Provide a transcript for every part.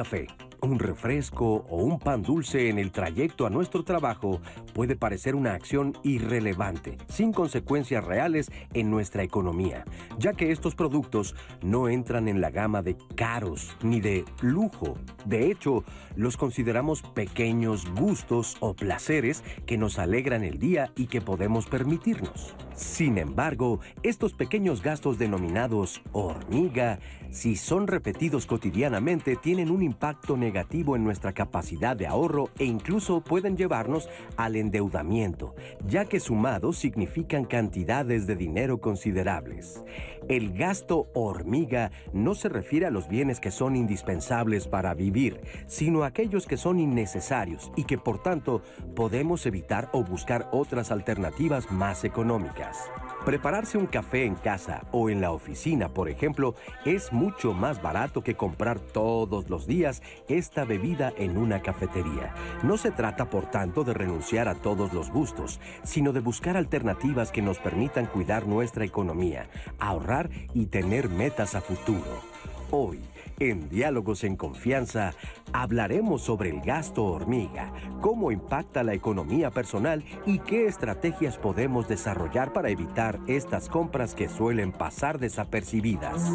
comprar un café un refresco o un pan dulce en el trayecto a nuestro trabajo puede parecer una acción irrelevante, sin consecuencias reales en nuestra economía, ya que estos productos no entran en la gama de caros ni de lujo. De hecho, los consideramos pequeños gustos o placeres que nos alegran el día y que podemos permitirnos. Sin embargo, estos pequeños gastos denominados hormiga, si son repetidos cotidianamente, tienen un impacto negativo en nuestra capacidad de ahorro e incluso pueden llevarnos al endeudamiento, ya que sumados significan cantidades de dinero considerables. El gasto hormiga no se refiere a los bienes que son indispensables para vivir, sino a aquellos que son innecesarios y que por tanto podemos evitar o buscar otras alternativas más económicas. Prepararse un café en casa o en la oficina, por ejemplo, es mucho más barato que comprar todos los días esta bebida en una cafetería. No se trata, por tanto, de renunciar a todos los gustos, sino de buscar alternativas que nos permitan cuidar nuestra economía, ahorrar y tener metas a futuro. Hoy, en Diálogos en Confianza hablaremos sobre el gasto hormiga, cómo impacta la economía personal y qué estrategias podemos desarrollar para evitar estas compras que suelen pasar desapercibidas.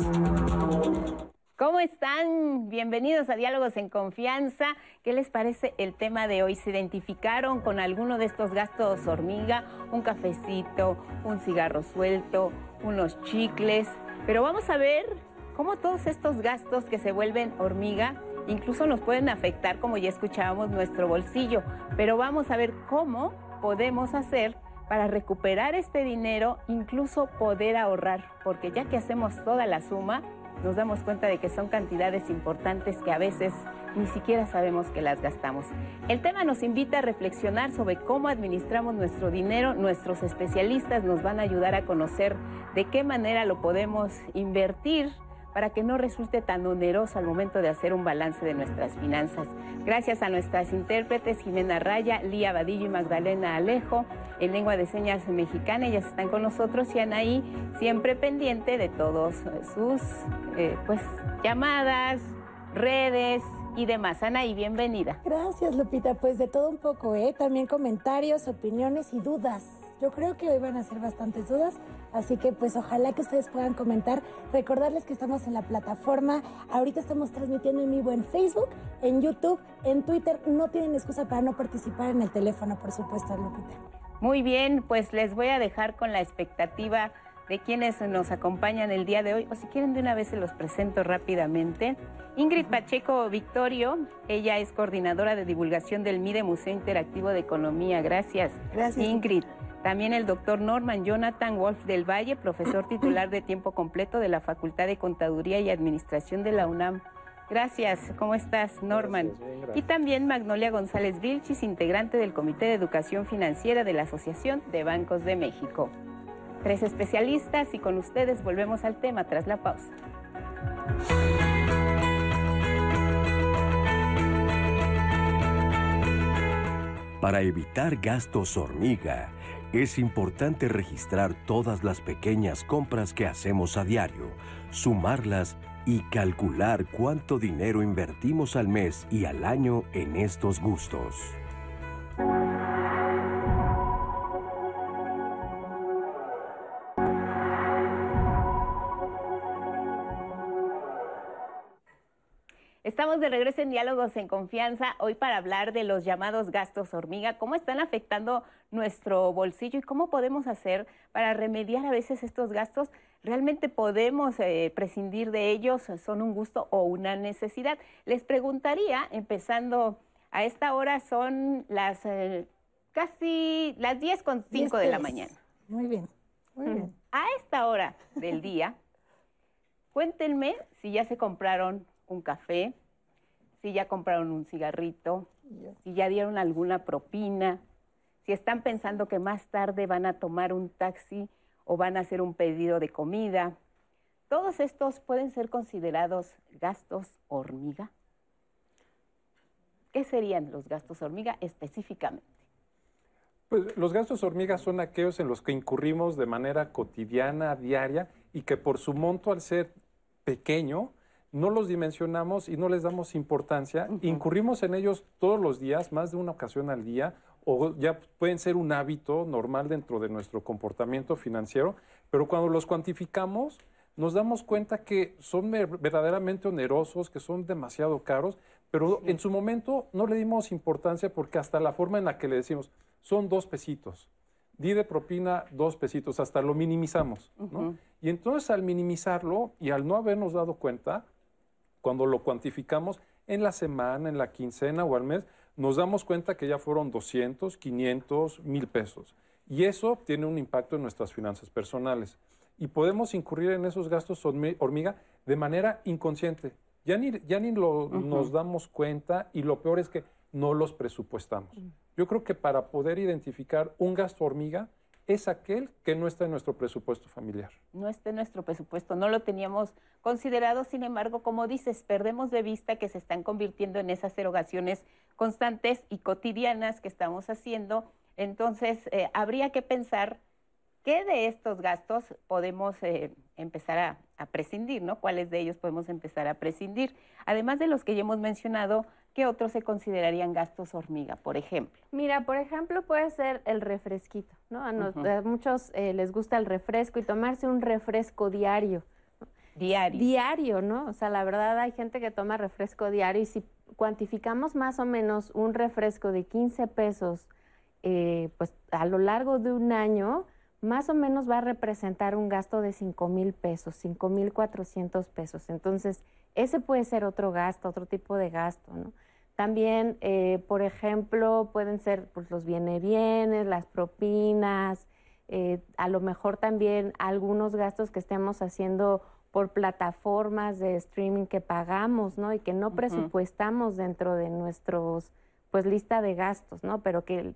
¿Cómo están? Bienvenidos a Diálogos en Confianza. ¿Qué les parece el tema de hoy? ¿Se identificaron con alguno de estos gastos hormiga? Un cafecito, un cigarro suelto, unos chicles. Pero vamos a ver cómo todos estos gastos que se vuelven hormiga incluso nos pueden afectar, como ya escuchábamos, nuestro bolsillo. Pero vamos a ver cómo podemos hacer para recuperar este dinero, incluso poder ahorrar, porque ya que hacemos toda la suma, nos damos cuenta de que son cantidades importantes que a veces ni siquiera sabemos que las gastamos. El tema nos invita a reflexionar sobre cómo administramos nuestro dinero. Nuestros especialistas nos van a ayudar a conocer de qué manera lo podemos invertir para que no resulte tan oneroso al momento de hacer un balance de nuestras finanzas. Gracias a nuestras intérpretes Jimena Raya, Lía Vadillo y Magdalena Alejo en lengua de señas mexicana, ellas están con nosotros y Anaí siempre pendiente de todos sus eh, pues llamadas, redes, y demás. Anaí, bienvenida. Gracias, Lupita. Pues de todo un poco, ¿eh? También comentarios, opiniones y dudas. Yo creo que hoy van a ser bastantes dudas, así que pues ojalá que ustedes puedan comentar. Recordarles que estamos en la plataforma, ahorita estamos transmitiendo en vivo en Facebook, en YouTube, en Twitter. No tienen excusa para no participar en el teléfono, por supuesto, Lupita. Muy bien, pues les voy a dejar con la expectativa de quienes nos acompañan el día de hoy, o si quieren de una vez se los presento rápidamente. Ingrid Pacheco Victorio, ella es coordinadora de divulgación del MIDE Museo Interactivo de Economía. Gracias. Gracias. Ingrid. También el doctor Norman Jonathan Wolf del Valle, profesor titular de tiempo completo de la Facultad de Contaduría y Administración de la UNAM. Gracias, ¿cómo estás, Norman? Y también Magnolia González Vilchis, integrante del Comité de Educación Financiera de la Asociación de Bancos de México. Tres especialistas y con ustedes volvemos al tema tras la pausa. Para evitar gastos hormiga, es importante registrar todas las pequeñas compras que hacemos a diario, sumarlas y calcular cuánto dinero invertimos al mes y al año en estos gustos. Estamos de regreso en Diálogos en Confianza, hoy para hablar de los llamados gastos hormiga, cómo están afectando nuestro bolsillo y cómo podemos hacer para remediar a veces estos gastos. ¿Realmente podemos eh, prescindir de ellos? ¿Son un gusto o una necesidad? Les preguntaría, empezando a esta hora, son las eh, casi las 10 con 5 de la mañana. Muy bien, muy bien. A esta hora del día, cuéntenme si ya se compraron un café, si ya compraron un cigarrito, si ya dieron alguna propina, si están pensando que más tarde van a tomar un taxi o van a hacer un pedido de comida. Todos estos pueden ser considerados gastos hormiga. ¿Qué serían los gastos hormiga específicamente? Pues los gastos hormiga son aquellos en los que incurrimos de manera cotidiana, diaria, y que por su monto, al ser pequeño, no los dimensionamos y no les damos importancia, incurrimos en ellos todos los días, más de una ocasión al día, o ya pueden ser un hábito normal dentro de nuestro comportamiento financiero, pero cuando los cuantificamos, nos damos cuenta que son verdaderamente onerosos, que son demasiado caros, pero en su momento no le dimos importancia porque hasta la forma en la que le decimos, son dos pesitos, di de propina dos pesitos, hasta lo minimizamos. Y entonces al minimizarlo y al no habernos dado cuenta, cuando lo cuantificamos en la semana, en la quincena o al mes, nos damos cuenta que ya fueron 200, 500, mil pesos. Y eso tiene un impacto en nuestras finanzas personales y podemos incurrir en esos gastos hormiga de manera inconsciente. Ya ni, ya ni lo, nos damos cuenta y lo peor es que no los presupuestamos. Yo creo que para poder identificar un gasto hormiga es aquel que no está en nuestro presupuesto familiar. No está en nuestro presupuesto, no lo teníamos considerado, sin embargo, como dices, perdemos de vista que se están convirtiendo en esas erogaciones constantes y cotidianas que estamos haciendo. Entonces, eh, habría que pensar ¿Qué de estos gastos podemos eh, empezar a, prescindir, ¿no? ¿Cuáles de ellos podemos empezar a prescindir? Además de los que ya hemos mencionado, ¿qué otros se considerarían gastos hormiga, por ejemplo? Mira, por ejemplo, puede ser el refresquito, ¿no? A, muchos eh, les gusta el refresco y tomarse un refresco diario. Diario. Diario, ¿no? O sea, la verdad hay gente que toma refresco diario y si cuantificamos más o menos un refresco de 15 pesos, eh, pues a lo largo de un año, más o menos va a representar un gasto de 5 mil pesos, 5 mil 400 pesos. Entonces, ese puede ser otro gasto, otro tipo de gasto, ¿no? También, eh, por ejemplo, pueden ser pues, los viene bienes, las propinas, eh, a lo mejor también algunos gastos que estemos haciendo por plataformas de streaming que pagamos, ¿no? Y que no presupuestamos dentro de nuestros, pues, lista de gastos, ¿no? Pero que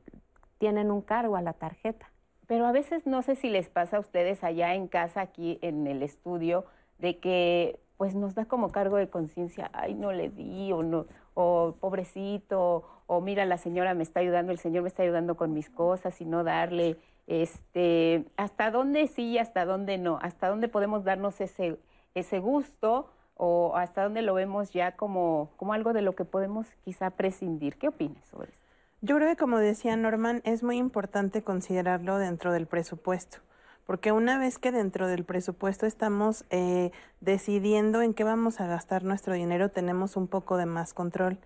tienen un cargo a la tarjeta. Pero a veces no sé si les pasa a ustedes allá en casa, aquí en el estudio, de que pues nos da como cargo de conciencia, ay, no le di, o no, o pobrecito, o mira, la señora me está ayudando, el señor me está ayudando con mis cosas y no darle, este, hasta dónde sí y hasta dónde no, hasta dónde podemos darnos ese, ese gusto o hasta dónde lo vemos ya como, como algo de lo que podemos quizá prescindir. ¿Qué opinas sobre eso? Yo creo que como decía Norman, es muy importante considerarlo dentro del presupuesto, porque una vez que dentro del presupuesto estamos eh, decidiendo en qué vamos a gastar nuestro dinero, tenemos un poco de más control.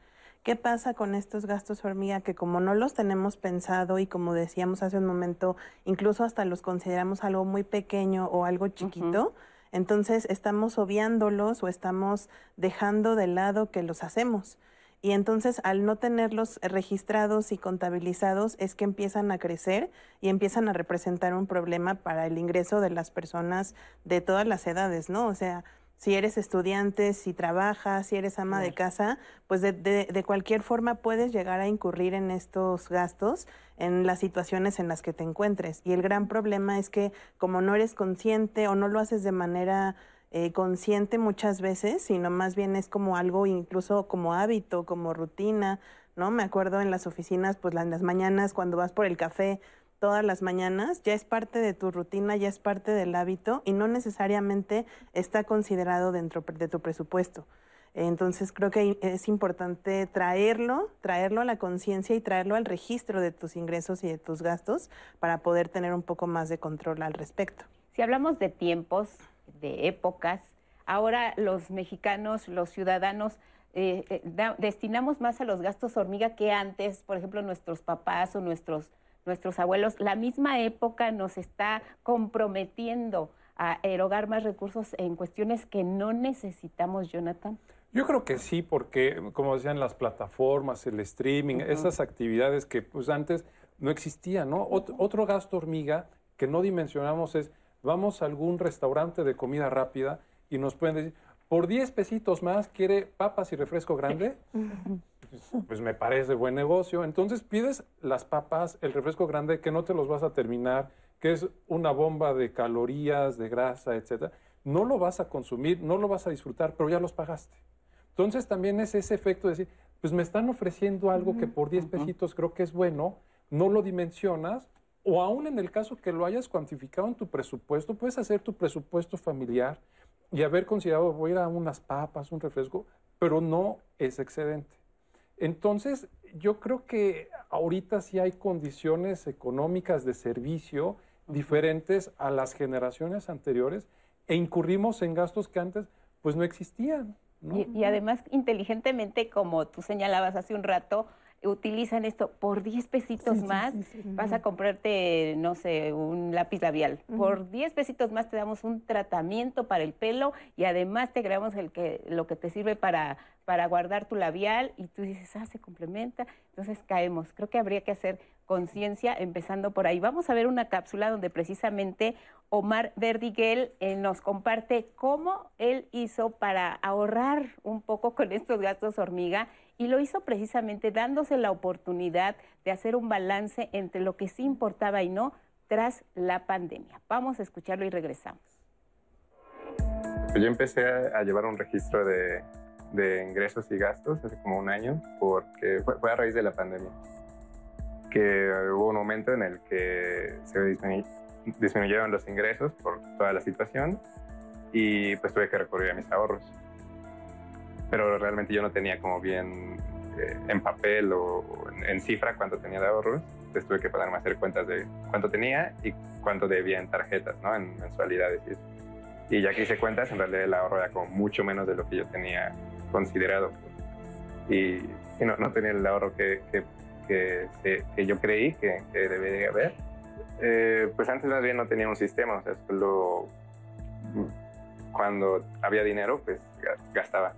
¿Qué pasa con estos gastos hormiga que como no los tenemos pensado y como decíamos hace un momento, incluso hasta los consideramos algo muy pequeño o algo chiquito? Entonces estamos obviándolos o estamos dejando de lado que los hacemos. Y entonces al no tenerlos registrados y contabilizados es que empiezan a crecer y empiezan a representar un problema para el ingreso de las personas de todas las edades, ¿no? O sea, si eres estudiante, si trabajas, si eres ama de casa, pues de, de, de, cualquier forma puedes llegar a incurrir en estos gastos en las situaciones en las que te encuentres. Y el gran problema es que como no eres consciente o no lo haces de manera eh, consciente muchas veces, sino más bien es como algo incluso como hábito, como rutina, ¿no? Me acuerdo en las oficinas, pues las mañanas cuando vas por el café todas las mañanas, ya es parte de tu rutina, ya es parte del hábito y no necesariamente está considerado dentro de tu presupuesto. Entonces creo que es importante traerlo, traerlo a la conciencia y traerlo al registro de tus ingresos y de tus gastos para poder tener un poco más de control al respecto. Si hablamos de tiempos, de épocas. Ahora los mexicanos, los ciudadanos, eh, eh, destinamos más a los gastos hormiga que antes, por ejemplo, nuestros papás o nuestros, nuestros abuelos. La misma época nos está comprometiendo a erogar más recursos en cuestiones que no necesitamos, Jonathan. Yo creo que sí, porque como decían las plataformas, el streaming, esas actividades que pues antes no existían, ¿no? otro gasto hormiga que no dimensionamos es vamos a algún restaurante de comida rápida y nos pueden decir, por 10 pesitos más, ¿quiere papas y refresco grande? pues me parece buen negocio. Entonces pides las papas, el refresco grande, que no te los vas a terminar, que es una bomba de calorías, de grasa, etc. No lo vas a consumir, no lo vas a disfrutar, pero ya los pagaste. Entonces también es ese efecto de decir, pues me están ofreciendo algo que por 10 pesitos creo que es bueno, no lo dimensionas o aún en el caso que lo hayas cuantificado en tu presupuesto, puedes hacer tu presupuesto familiar, y haber considerado, voy a ir a unas papas, un refresco, pero no es excedente. Entonces, yo creo que ahorita sí hay condiciones económicas de servicio diferentes a las generaciones anteriores e incurrimos en gastos que antes pues no existían. Y, además, inteligentemente, como tú señalabas hace un rato, utilizan esto por 10 pesitos más, vas a comprarte, no sé, un lápiz labial. Por 10 pesitos más te damos un tratamiento para el pelo y además te agregamos el que, lo que te sirve para, para guardar tu labial y tú dices, ah, se complementa. Entonces caemos. Creo que habría que hacer conciencia empezando por ahí. Vamos a ver una cápsula donde precisamente Omar Verdiguel eh, nos comparte cómo él hizo para ahorrar un poco con estos gastos hormiga y lo hizo precisamente dándose la oportunidad de hacer un balance entre lo que sí importaba y no tras la pandemia. Vamos a escucharlo y regresamos. Yo empecé a llevar un registro de, ingresos y gastos hace como un año porque fue a raíz de la pandemia que hubo un momento en el que se disminuyeron los ingresos por toda la situación y pues tuve que recurrir a mis ahorros. Pero realmente yo no tenía como bien eh, en papel o en, cifra cuánto tenía de ahorros. Entonces tuve que ponerme a hacer cuentas de cuánto tenía y cuánto debía en tarjetas, ¿no? En mensualidades. Y, y ya que hice cuentas, en realidad el ahorro era como mucho menos de lo que yo tenía considerado. Y, y no, no, tenía el ahorro que, que que, que yo creí que debería haber. Eh, pues antes más bien no tenía un sistema, o sea, solo cuando había dinero, pues gastaba.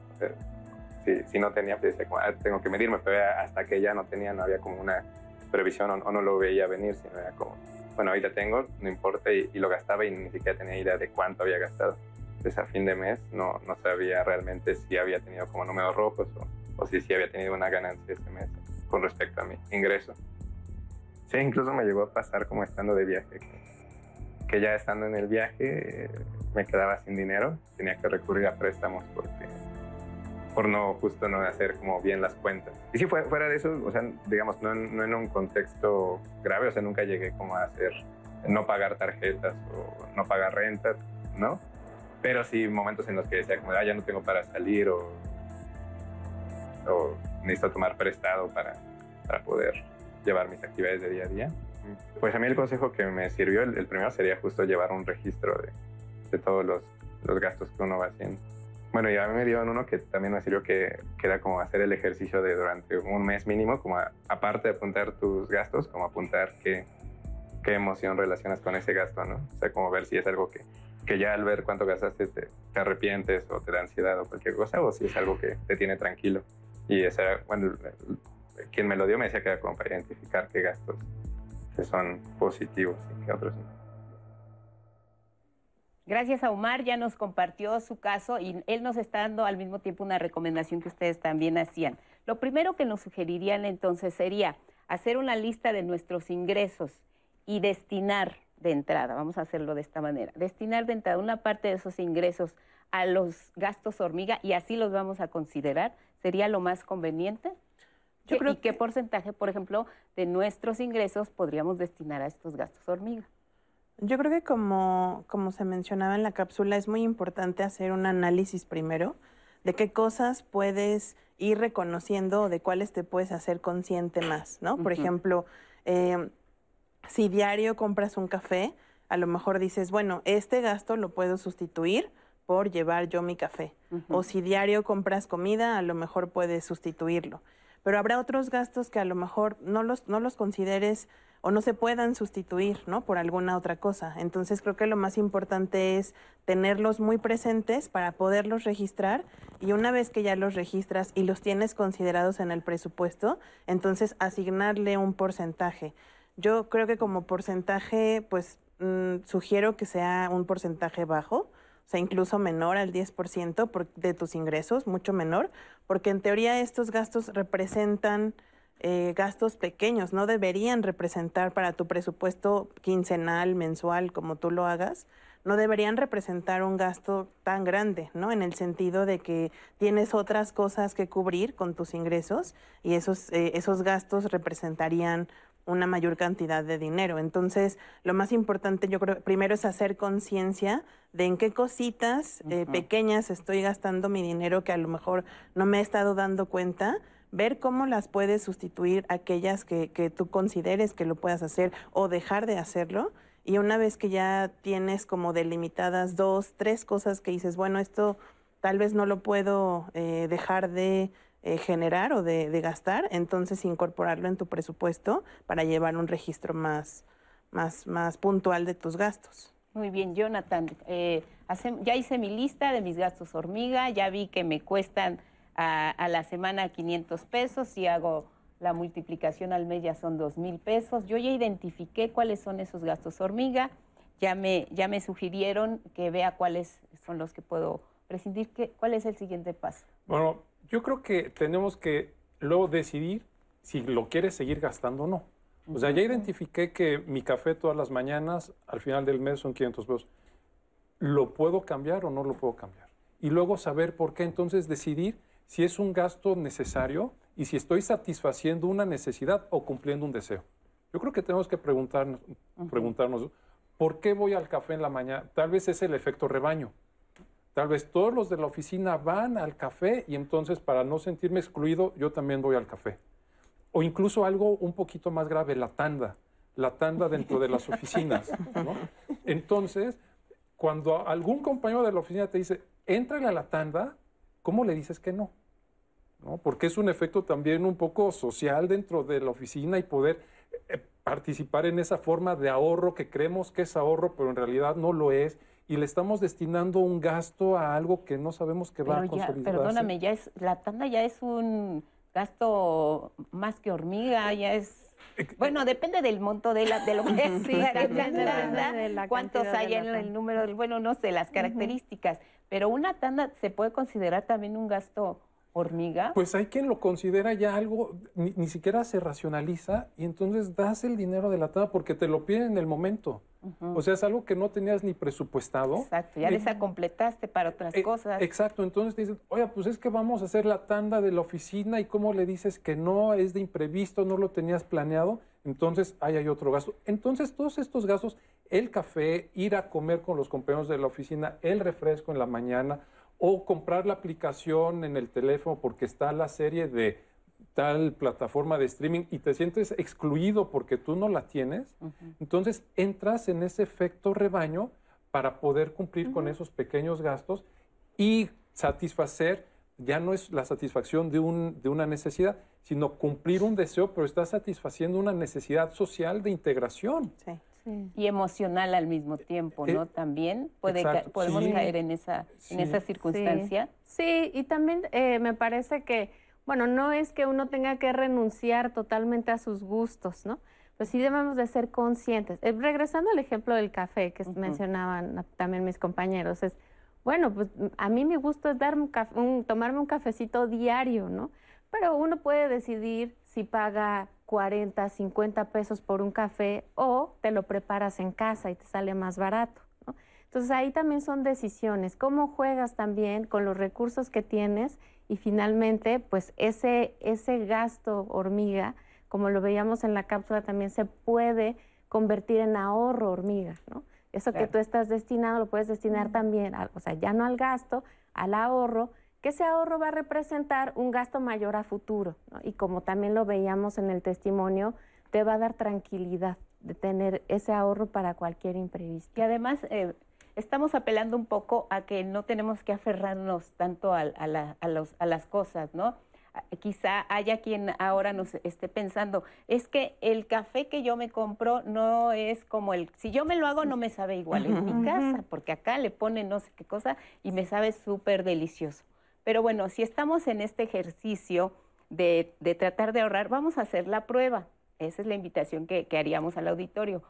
Si, si, no tenía, pues ah, tengo que medirme, pero hasta que ya no tenía, no había como una previsión o, no lo veía venir, sino era como, bueno, ahorita tengo, no importa, y, lo gastaba y ni siquiera tenía idea de cuánto había gastado. Entonces a fin de mes no, no sabía realmente si había tenido como números rojos o, o si, si había tenido una ganancia ese mes con respecto a mi ingreso. Sí, incluso me llegó a pasar como estando de viaje, que, ya estando en el viaje me quedaba sin dinero, tenía que recurrir a préstamos porque por no justo no hacer como bien las cuentas. Y si fuera de eso, o sea, digamos, no, no en un contexto grave, o sea, nunca llegué como a hacer no pagar tarjetas o no pagar rentas, ¿no? Pero sí momentos en los que decía como, ah, ya no tengo para salir o o necesito tomar prestado para, para poder llevar mis actividades de día a día. Pues a mí el consejo que me sirvió, el, primero sería justo llevar un registro de, de todos los, los, gastos que uno va haciendo. Bueno, y a mí me dio uno que también me sirvió que, que era como hacer el ejercicio de durante un mes mínimo, como aparte de apuntar tus gastos, como apuntar qué, qué emoción relacionas con ese gasto, ¿no? O sea, como ver si es algo que, que ya al ver cuánto gastaste te, te arrepientes o te da ansiedad o cualquier cosa, o si es algo que te tiene tranquilo. Y esa, bueno, quien me lo dio me decía que era como para identificar qué gastos son positivos y qué otros no. Gracias a Omar, ya nos compartió su caso y él nos está dando al mismo tiempo una recomendación que ustedes también hacían. Lo primero que nos sugerirían entonces sería hacer una lista de nuestros ingresos y destinar de entrada, vamos a hacerlo de esta manera, destinar de entrada una parte de esos ingresos a los gastos hormiga y así los vamos a considerar sería lo más conveniente? Yo creo ¿Y qué porcentaje, por ejemplo, de nuestros ingresos podríamos destinar a estos gastos hormiga? Yo creo que como, como se mencionaba en la cápsula, es muy importante hacer un análisis primero de qué cosas puedes ir reconociendo o de cuáles te puedes hacer consciente más, ¿no? Por ejemplo, eh, si diario compras un café, a lo mejor dices, bueno, este gasto lo puedo sustituir por llevar yo mi café. O si diario compras comida, a lo mejor puedes sustituirlo. Pero habrá otros gastos que a lo mejor no los, no los consideres o no se puedan sustituir, ¿no? Por alguna otra cosa. Entonces creo que lo más importante es tenerlos muy presentes para poderlos registrar y una vez que ya los registras y los tienes considerados en el presupuesto, entonces asignarle un porcentaje. Yo creo que como porcentaje, pues mm, sugiero que sea un porcentaje bajo, o sea, incluso menor al 10% de tus ingresos, mucho menor, porque en teoría estos gastos representan eh, gastos pequeños, no deberían representar para tu presupuesto quincenal, mensual, como tú lo hagas, no deberían representar un gasto tan grande, ¿no? En el sentido de que tienes otras cosas que cubrir con tus ingresos y esos, eh, esos gastos representarían una mayor cantidad de dinero. Entonces, lo más importante yo creo, primero es hacer conciencia de en qué cositas eh, pequeñas estoy gastando mi dinero que a lo mejor no me he estado dando cuenta, ver cómo las puedes sustituir aquellas que, que tú consideres que lo puedas hacer o dejar de hacerlo. Y una vez que ya tienes como delimitadas dos, tres cosas que dices, bueno, esto tal vez no lo puedo eh, dejar de eh, generar o de, gastar, entonces incorporarlo en tu presupuesto para llevar un registro más, más, más puntual de tus gastos. Muy bien, Jonathan, eh, ya hice mi lista de mis gastos hormiga, ya vi que me cuestan a, la semana 500 pesos, si hago la multiplicación al mes ya son 2 mil pesos, yo ya identifiqué cuáles son esos gastos hormiga, ya me, ya me sugirieron que vea cuáles son los que puedo prescindir. ¿Cuál es el siguiente paso? Bueno, yo creo que tenemos que luego decidir si lo quieres seguir gastando o no. O sea, ya identifiqué que mi café todas las mañanas al final del mes son 500 pesos. ¿Lo puedo cambiar o no lo puedo cambiar? Y luego saber por qué entonces decidir si es un gasto necesario y si estoy satisfaciendo una necesidad o cumpliendo un deseo. Yo creo que tenemos que preguntarnos, preguntarnos ¿por qué voy al café en la mañana? Tal vez es el efecto rebaño. Tal vez todos los de la oficina van al café y entonces para no sentirme excluido, yo también voy al café. O incluso algo un poquito más grave, la tanda, la tanda dentro de las oficinas. Entonces, cuando algún compañero de la oficina te dice, entra a la tanda, ¿cómo le dices que no? ¿No? Porque es un efecto también un poco social dentro de la oficina y poder eh, participar en esa forma de ahorro que creemos que es ahorro, pero en realidad no lo es y le estamos destinando un gasto a algo que no sabemos que va a consolidarse. perdóname, ya es, la tanda ya es un gasto más que hormiga, ya es... Bueno, depende del monto de, la, de lo que sí, de la cuántos hay en el número, bueno, no sé, las características, pero una tanda se puede considerar también un gasto hormiga. Pues hay quien lo considera ya algo, ni, siquiera se racionaliza y entonces das el dinero de la tanda porque te lo piden en el momento. O sea, es algo que no tenías ni presupuestado. Exacto, ya les completaste para otras eh, cosas. Exacto, entonces te dicen, oye, pues es que vamos a hacer la tanda de la oficina y cómo le dices que no, es de imprevisto, no lo tenías planeado, entonces ahí hay otro gasto. Entonces todos estos gastos, el café, ir a comer con los compañeros de la oficina, el refresco en la mañana, o comprar la aplicación en el teléfono porque está la serie de tal plataforma de streaming y te sientes excluido porque tú no la tienes, entonces entras en ese efecto rebaño para poder cumplir con esos pequeños gastos y satisfacer, ya no es la satisfacción de, un, de una necesidad, sino cumplir un deseo, pero estás satisfaciendo una necesidad social de integración. Y emocional al mismo tiempo, ¿no? Eh, también puede podemos caer en esa, en esa circunstancia. Sí, y también eh, me parece que bueno, no es que uno tenga que renunciar totalmente a sus gustos, ¿no? Pero sí debemos de ser conscientes. Eh, regresando al ejemplo del café que mencionaban también mis compañeros, es, bueno, pues a mí mi gusto es dar un, tomarme un cafecito diario, ¿no? Pero uno puede decidir si paga 40, 50 pesos por un café o te lo preparas en casa y te sale más barato. ¿no? Entonces ahí también son decisiones, cómo juegas también con los recursos que tienes y finalmente, pues ese, ese gasto hormiga, como lo veíamos en la cápsula, también se puede convertir en ahorro hormiga, ¿no? Eso que tú estás destinado lo puedes destinar también, o sea, ya no al gasto, al ahorro, que ese ahorro va a representar un gasto mayor a futuro, ¿no? Y como también lo veíamos en el testimonio, te va a dar tranquilidad de tener ese ahorro para cualquier imprevisto. Y además, eh, estamos apelando un poco a que no tenemos que aferrarnos tanto a, las cosas, ¿no? Quizá haya quien ahora nos esté pensando, es que el café que yo me compro no es como el, si yo me lo hago no me sabe igual en mi casa, porque acá le ponen no sé qué cosa y me sabe súper delicioso. Pero bueno, si estamos en este ejercicio de, tratar de ahorrar, vamos a hacer la prueba. Esa es la invitación que haríamos al auditorio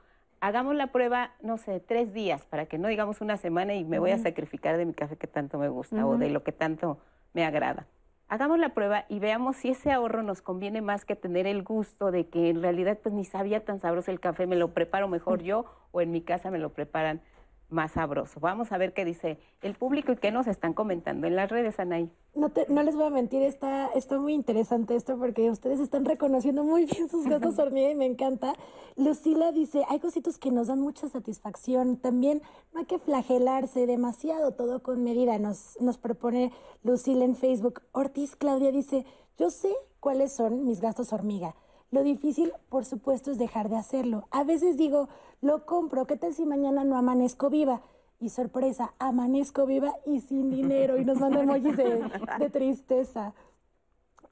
hagamos la prueba, no sé, tres días, para que no digamos una semana y me voy a sacrificar de mi café que tanto me gusta o de lo que tanto me agrada. Hagamos la prueba y veamos si ese ahorro nos conviene más que tener el gusto de que en realidad pues ni sabía tan sabroso el café, me lo preparo mejor yo o en mi casa me lo preparan más sabroso. Vamos a ver qué dice el público y qué nos están comentando en las redes, Anaí. No, les voy a mentir, está, está muy interesante esto porque ustedes están reconociendo muy bien sus gastos hormiga y me encanta. Lucila dice, hay cositos que nos dan mucha satisfacción. También no hay que flagelarse demasiado, todo con medida, nos, nos propone Lucila en Facebook. Ortiz Claudia dice, yo sé cuáles son mis gastos hormiga. Lo difícil, por supuesto, es dejar de hacerlo. A veces digo, lo compro, ¿qué tal si mañana no amanezco viva? Y sorpresa, amanezco viva y sin dinero. Y nos manda emojis de, de tristeza.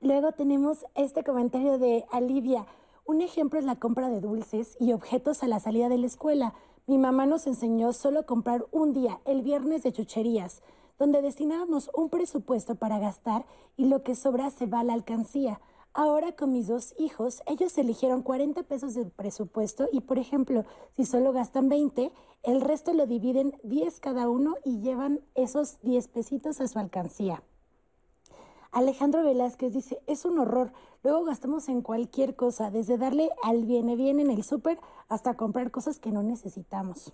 Luego tenemos este comentario de Alivia. Un ejemplo es la compra de dulces y objetos a la salida de la escuela. Mi mamá nos enseñó solo comprar un día, el viernes de chucherías, donde destinábamos un presupuesto para gastar y lo que sobra se va a la alcancía. Ahora con mis dos hijos, ellos eligieron 40 pesos de presupuesto y, por ejemplo, si solo gastan 20, el resto lo dividen 10 cada uno y llevan esos 10 pesitos a su alcancía. Alejandro Velázquez dice, es un horror. Luego gastamos en cualquier cosa, desde darle al viene bien en el súper hasta comprar cosas que no necesitamos.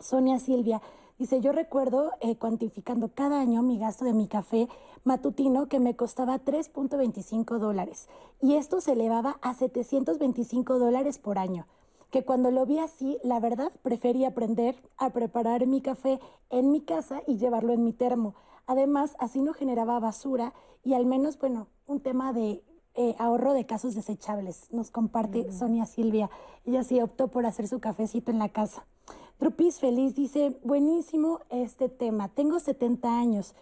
Sonia Silvia dice, yo recuerdo eh, cuantificando cada año mi gasto de mi café matutino que me costaba 3.25 dólares y esto se elevaba a 725 dólares por año que cuando lo vi así, la verdad, preferí aprender a preparar mi café en mi casa y llevarlo en mi termo. Además, así no generaba basura y al menos, bueno, un tema de eh, ahorro de casos desechables. Nos comparte Sonia Silvia. Ella sí optó por hacer su cafecito en la casa. Trupis Feliz dice, buenísimo este tema. Tengo 70 años.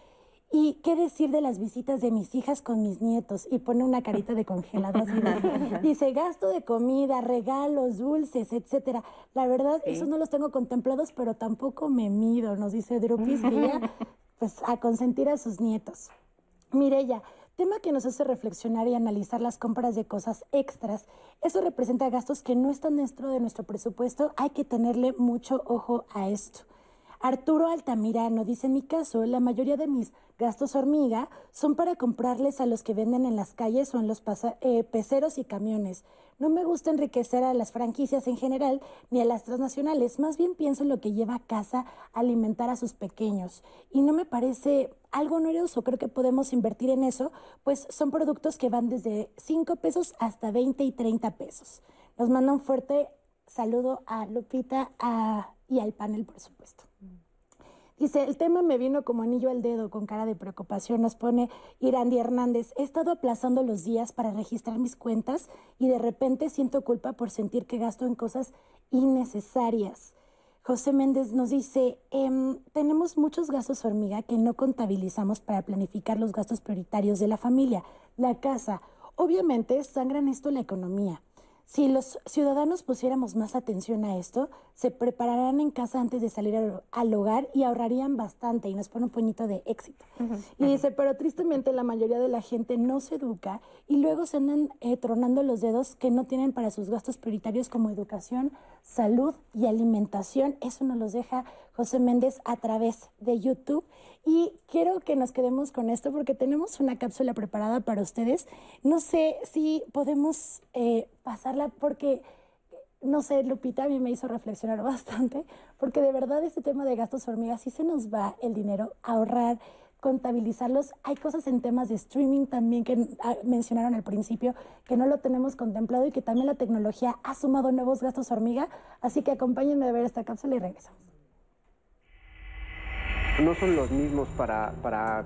¿Y qué decir de las visitas de mis hijas con mis nietos? Y pone una carita de congelado Dice, gasto de comida, regalos, dulces, etcétera. La verdad, esos no los tengo contemplados, pero tampoco me mido, nos dice Drupis, que ya, pues, a consentir a sus nietos. Mirella, tema que nos hace reflexionar y analizar las compras de cosas extras. Eso representa gastos que no están dentro de nuestro presupuesto. Hay que tenerle mucho ojo a esto. Arturo Altamirano dice, en mi caso, la mayoría de mis gastos hormiga son para comprarles a los que venden en las calles o en los eh, peceros y camiones. No me gusta enriquecer a las franquicias en general ni a las transnacionales, más bien pienso en lo que lleva a casa a alimentar a sus pequeños. Y no me parece algo oneroso, creo que podemos invertir en eso, pues son productos que van desde 5 pesos hasta 20 y 30 pesos. Nos manda un fuerte saludo a Lupita y al panel, por supuesto. Dice, el tema me vino como anillo al dedo con cara de preocupación. Nos pone Irandi Hernández. He estado aplazando los días para registrar mis cuentas y de repente siento culpa por sentir que gasto en cosas innecesarias. José Méndez nos dice, em, tenemos muchos gastos hormiga que no contabilizamos para planificar los gastos prioritarios de la familia, la casa. Obviamente sangran esto la economía. Si los ciudadanos pusiéramos más atención a esto, se prepararán en casa antes de salir al, hogar y ahorrarían bastante y nos pone un puñito de éxito. Y dice, pero tristemente la mayoría de la gente no se educa y luego se andan eh, tronando los dedos que no tienen para sus gastos prioritarios como educación, salud y alimentación. Eso nos los deja José Méndez a través de YouTube. Y quiero que nos quedemos con esto porque tenemos una cápsula preparada para ustedes. No sé si podemos eh, pasarla porque, no sé, Lupita a mí me hizo reflexionar bastante porque de verdad este tema de gastos hormigas sí se nos va el dinero a ahorrar contabilizarlos. Hay cosas en temas de streaming también que ah, mencionaron al principio que no lo tenemos contemplado y que también la tecnología ha sumado nuevos gastos hormiga. Así que acompáñenme a ver esta cápsula y regresamos no son los mismos para,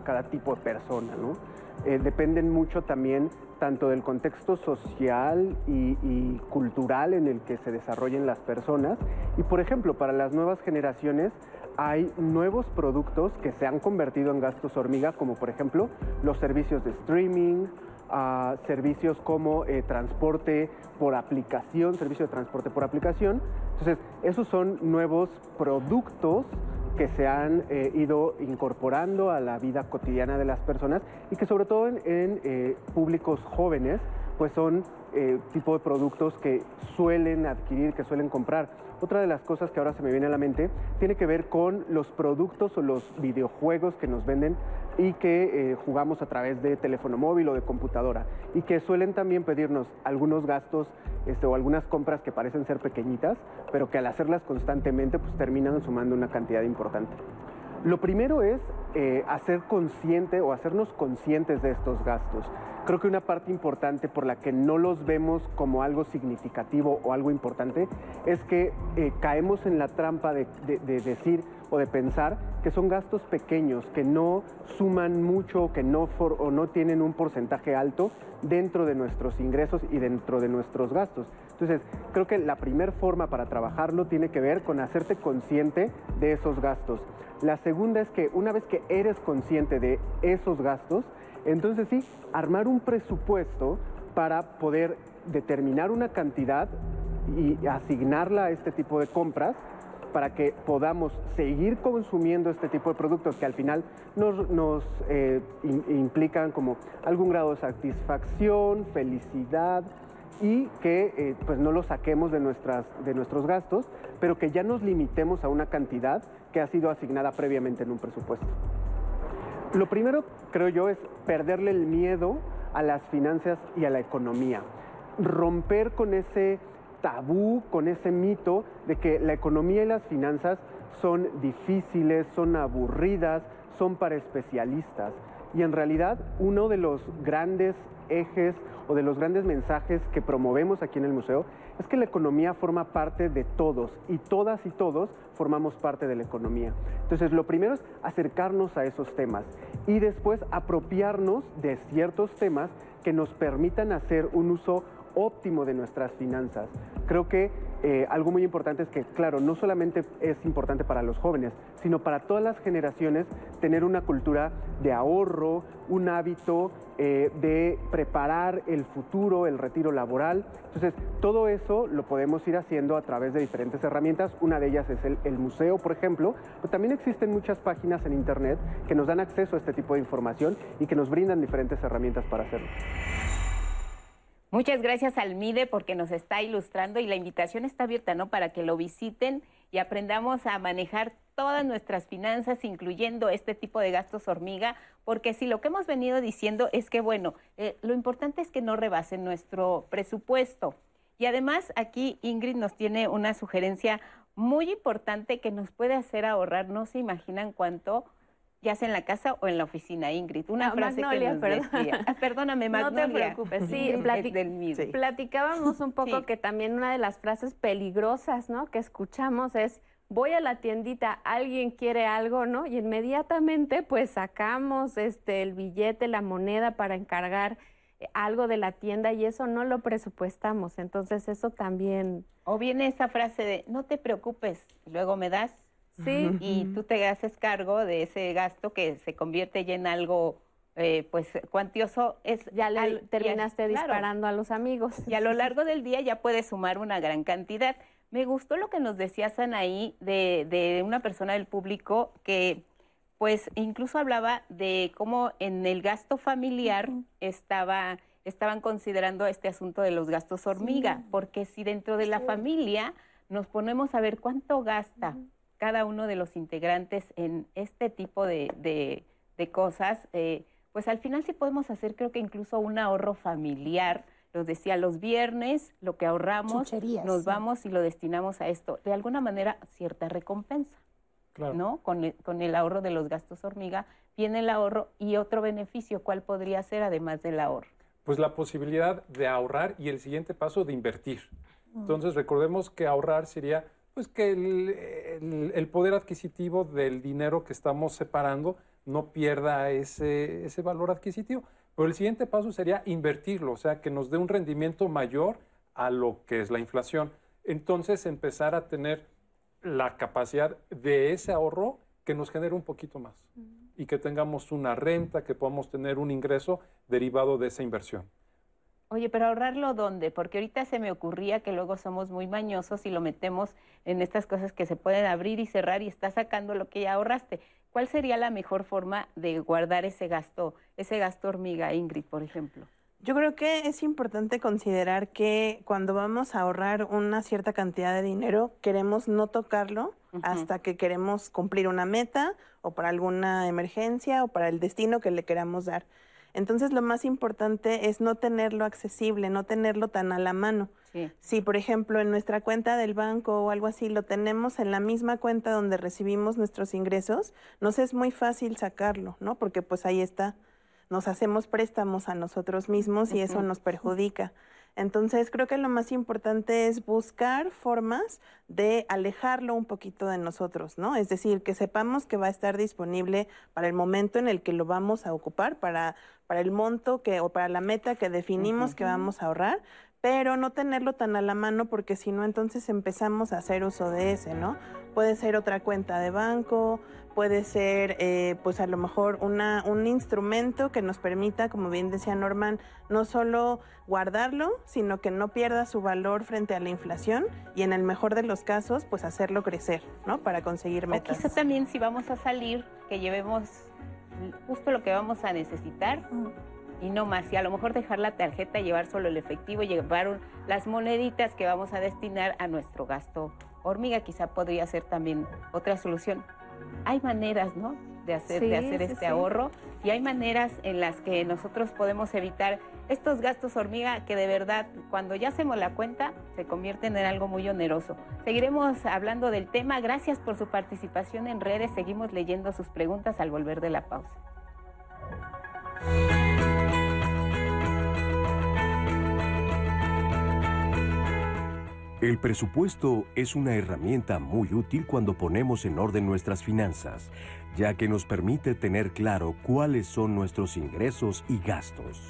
cada tipo de persona, ¿no? Eh, dependen mucho también tanto del contexto social y, y, cultural en el que se desarrollen las personas. Y por ejemplo, para las nuevas generaciones hay nuevos productos que se han convertido en gastos hormiga, como por ejemplo los servicios de streaming, uh, servicios como eh, transporte por aplicación, servicio de transporte por aplicación. Entonces, esos son nuevos productos que se han eh, ido incorporando a la vida cotidiana de las personas y que sobre todo en, eh, públicos jóvenes pues son eh, tipo de productos que suelen adquirir, que suelen comprar. Otra de las cosas que ahora se me viene a la mente tiene que ver con los productos o los videojuegos que nos venden y que eh, jugamos a través de teléfono móvil o de computadora y que suelen también pedirnos algunos gastos este, o algunas compras que parecen ser pequeñitas, pero que al hacerlas constantemente pues terminan sumando una cantidad importante. Lo primero es eh, hacer consciente o hacernos conscientes de estos gastos. Creo que una parte importante por la que no los vemos como algo significativo o algo importante es que eh, caemos en la trampa de, decir o de pensar que son gastos pequeños, que no suman mucho que no o no tienen un porcentaje alto dentro de nuestros ingresos y dentro de nuestros gastos. Entonces, creo que la primera forma para trabajarlo tiene que ver con hacerte consciente de esos gastos. La segunda es que una vez que eres consciente de esos gastos, entonces sí, armar un presupuesto para poder determinar una cantidad y asignarla a este tipo de compras para que podamos seguir consumiendo este tipo de productos que al final nos, eh, implican como algún grado de satisfacción, felicidad y que eh, pues no lo saquemos de, nuestras, de nuestros gastos, pero que ya nos limitemos a una cantidad que ha sido asignada previamente en un presupuesto. Lo primero, creo yo, es perderle el miedo a las finanzas y a la economía. Romper con ese tabú, con ese mito de que la economía y las finanzas son difíciles, son aburridas, son para especialistas. Y en realidad uno de los grandes ejes o de los grandes mensajes que promovemos aquí en el museo es que la economía forma parte de todos y todas y todos formamos parte de la economía. Entonces, lo primero es acercarnos a esos temas y después apropiarnos de ciertos temas que nos permitan hacer un uso óptimo de nuestras finanzas. Creo que eh, algo muy importante es que, claro, no solamente es importante para los jóvenes, sino para todas las generaciones tener una cultura de ahorro, un hábito eh, de preparar el futuro, el retiro laboral. Entonces, todo eso lo podemos ir haciendo a través de diferentes herramientas. Una de ellas es el, el museo, por ejemplo, pero también existen muchas páginas en Internet que nos dan acceso a este tipo de información y que nos brindan diferentes herramientas para hacerlo. Muchas gracias al MIDE porque nos está ilustrando y la invitación está abierta, ¿no? Para que lo visiten y aprendamos a manejar todas nuestras finanzas, incluyendo este tipo de gastos hormiga, porque si lo que hemos venido diciendo es que, bueno, eh, lo importante es que no rebasen nuestro presupuesto. Y además aquí Ingrid nos tiene una sugerencia muy importante que nos puede hacer ahorrar, no se imaginan cuánto, ya sea en la casa o en la oficina, Ingrid. Una frase que nos decía. Ah, perdóname, Magnolia. No te preocupes. Sí, platicábamos un poco que también una de las frases peligrosas, ¿no? Que escuchamos es voy a la tiendita, alguien quiere algo, ¿no? Y inmediatamente pues sacamos este el billete, la moneda para encargar eh, algo de la tienda y eso no lo presupuestamos. Entonces eso también. O viene esa frase de no te preocupes, luego me das Sí. Y tú te haces cargo de ese gasto que se convierte ya en algo eh, pues cuantioso es ya le terminaste disparando a los amigos. Y a lo largo del día ya puedes sumar una gran cantidad. Me gustó lo que nos decía Sanaí de, de una persona del público que pues incluso hablaba de cómo en el gasto familiar estaba estaban considerando este asunto de los gastos hormiga porque si dentro de la familia nos ponemos a ver cuánto gasta cada uno de los integrantes en este tipo de, cosas, eh, pues al final sí podemos hacer creo que incluso un ahorro familiar. Los decía, los viernes lo que ahorramos nos vamos y lo destinamos a esto. De alguna manera, cierta recompensa. ¿no? Con el, con el ahorro de los gastos hormiga viene el ahorro y otro beneficio, ¿cuál podría ser además del ahorro? Pues la posibilidad de ahorrar y el siguiente paso de invertir. Mm. Entonces recordemos que ahorrar sería pues que el, poder adquisitivo del dinero que estamos separando no pierda ese, ese valor adquisitivo. Pero el siguiente paso sería invertirlo, o sea, que nos dé un rendimiento mayor a lo que es la inflación. Entonces empezar a tener la capacidad de ese ahorro que nos genere un poquito más y que tengamos una renta, que podamos tener un ingreso derivado de esa inversión. Oye, pero ahorrarlo dónde? Porque ahorita se me ocurría que luego somos muy mañosos y lo metemos en estas cosas que se pueden abrir y cerrar y está sacando lo que ya ahorraste. ¿Cuál sería la mejor forma de guardar ese gasto, ese gasto hormiga, Ingrid, por ejemplo? Yo creo que es importante considerar que cuando vamos a ahorrar una cierta cantidad de dinero, queremos no tocarlo hasta que queremos cumplir una meta o para alguna emergencia o para el destino que le queramos dar. Entonces lo más importante es no tenerlo accesible, no tenerlo tan a la mano. Si, por ejemplo, en nuestra cuenta del banco o algo así lo tenemos en la misma cuenta donde recibimos nuestros ingresos, nos es muy fácil sacarlo, ¿no? Porque pues ahí está nos hacemos préstamos a nosotros mismos y eso nos perjudica. Entonces creo que lo más importante es buscar formas de alejarlo un poquito de nosotros, ¿no? Es decir, que sepamos que va a estar disponible para el momento en el que lo vamos a ocupar, para, para el monto que, o para la meta que definimos que vamos a ahorrar, pero no tenerlo tan a la mano porque si no entonces empezamos a hacer uso de ese, ¿no? Puede ser otra cuenta de banco, puede ser eh, pues a lo mejor una, un instrumento que nos permita, como bien decía Norman, no solo guardarlo, sino que no pierda su valor frente a la inflación y en el mejor de los casos pues hacerlo crecer, ¿no? Para conseguir metas. O quizá también si vamos a salir, que llevemos justo lo que vamos a necesitar y no más. Y a lo mejor dejar la tarjeta, llevar solo el efectivo, llevar las moneditas que vamos a destinar a nuestro gasto hormiga, quizá podría ser también otra solución. Hay maneras, ¿no? De hacer, de hacer este ahorro y hay maneras en las que nosotros podemos evitar estos gastos hormiga que de verdad cuando ya hacemos la cuenta se convierten en algo muy oneroso. Seguiremos hablando del tema. Gracias por su participación en redes. Seguimos leyendo sus preguntas al volver de la pausa. El presupuesto es una herramienta muy útil cuando ponemos en orden nuestras finanzas, ya que nos permite tener claro cuáles son nuestros ingresos y gastos.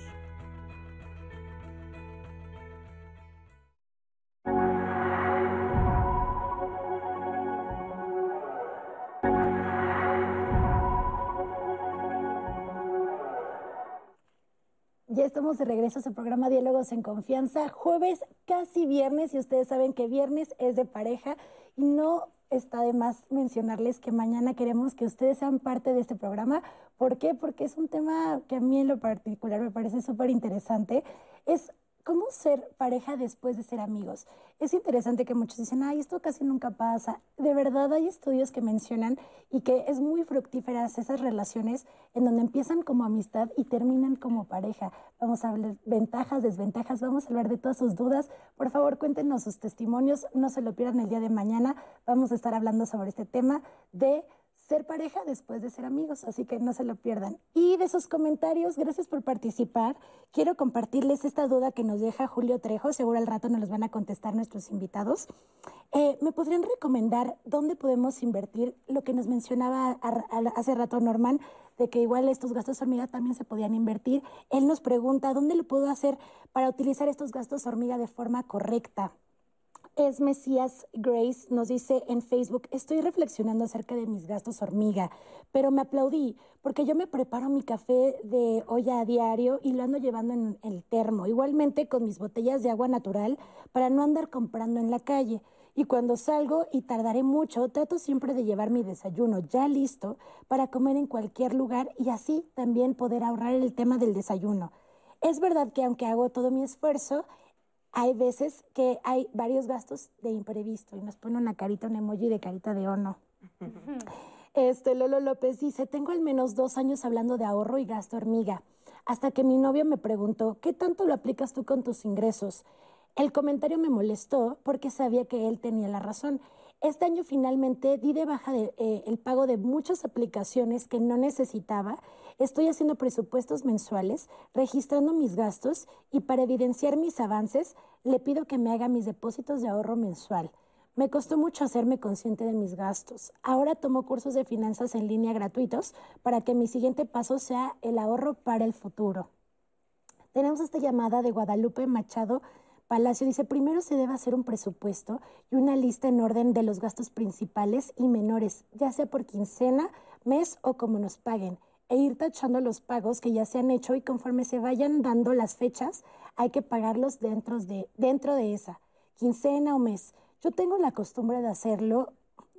Ya estamos de regreso a su programa Diálogos en Confianza. Jueves, casi viernes, y ustedes saben que viernes es de pareja y no está de más mencionarles que mañana queremos que ustedes sean parte de este programa. ¿Por qué? Porque es un tema que a mí en lo particular me parece súper interesante. Es ¿Cómo ser pareja después de ser amigos? Es interesante que muchos dicen, ay, esto casi nunca pasa. De verdad hay estudios que mencionan y que es muy fructíferas esas relaciones en donde empiezan como amistad y terminan como pareja. Vamos a hablar ventajas, desventajas, vamos a hablar de todas sus dudas. Por favor, cuéntenos sus testimonios, no se lo pierdan el día de mañana. Vamos a estar hablando sobre este tema de ser pareja después de ser amigos, así que no se lo pierdan. Y de sus comentarios, gracias por participar. Quiero compartirles esta duda que nos deja Julio Trejo, seguro al rato nos los van a contestar nuestros invitados. Eh, ¿Me podrían recomendar dónde podemos invertir lo que nos mencionaba hace rato Norman, de que igual estos gastos hormiga también se podían invertir? Él nos pregunta, ¿dónde lo puedo hacer para utilizar estos gastos hormiga de forma correcta? Es Mesías Grace, nos dice en Facebook, estoy reflexionando acerca de mis gastos hormiga, pero me aplaudí porque yo me preparo mi café de olla a diario y lo ando llevando en el termo, igualmente con mis botellas de agua natural para no andar comprando en la calle. Y cuando salgo y tardaré mucho, trato siempre de llevar mi desayuno ya listo para comer en cualquier lugar y así también poder ahorrar el tema del desayuno. Es verdad que aunque hago todo mi esfuerzo, hay veces que hay varios gastos de imprevisto y nos pone una carita, un emoji de carita de ono. Este Lolo López dice, tengo al menos dos años hablando de ahorro y gasto hormiga, hasta que mi novio me preguntó, ¿qué tanto lo aplicas tú con tus ingresos? El comentario me molestó porque sabía que él tenía la razón. Este año finalmente di de baja eh, el pago de muchas aplicaciones que no necesitaba. Estoy haciendo presupuestos mensuales, registrando mis gastos y para evidenciar mis avances le pido que me haga mis depósitos de ahorro mensual. Me costó mucho hacerme consciente de mis gastos. Ahora tomo cursos de finanzas en línea gratuitos para que mi siguiente paso sea el ahorro para el futuro. Tenemos esta llamada de Guadalupe Machado Palacio dice, primero se debe hacer un presupuesto y una lista en orden de los gastos principales y menores, ya sea por quincena, mes o como nos paguen, e ir tachando los pagos que ya se han hecho y conforme se vayan dando las fechas, hay que pagarlos dentro de, dentro de esa, quincena o mes. Yo tengo la costumbre de hacerlo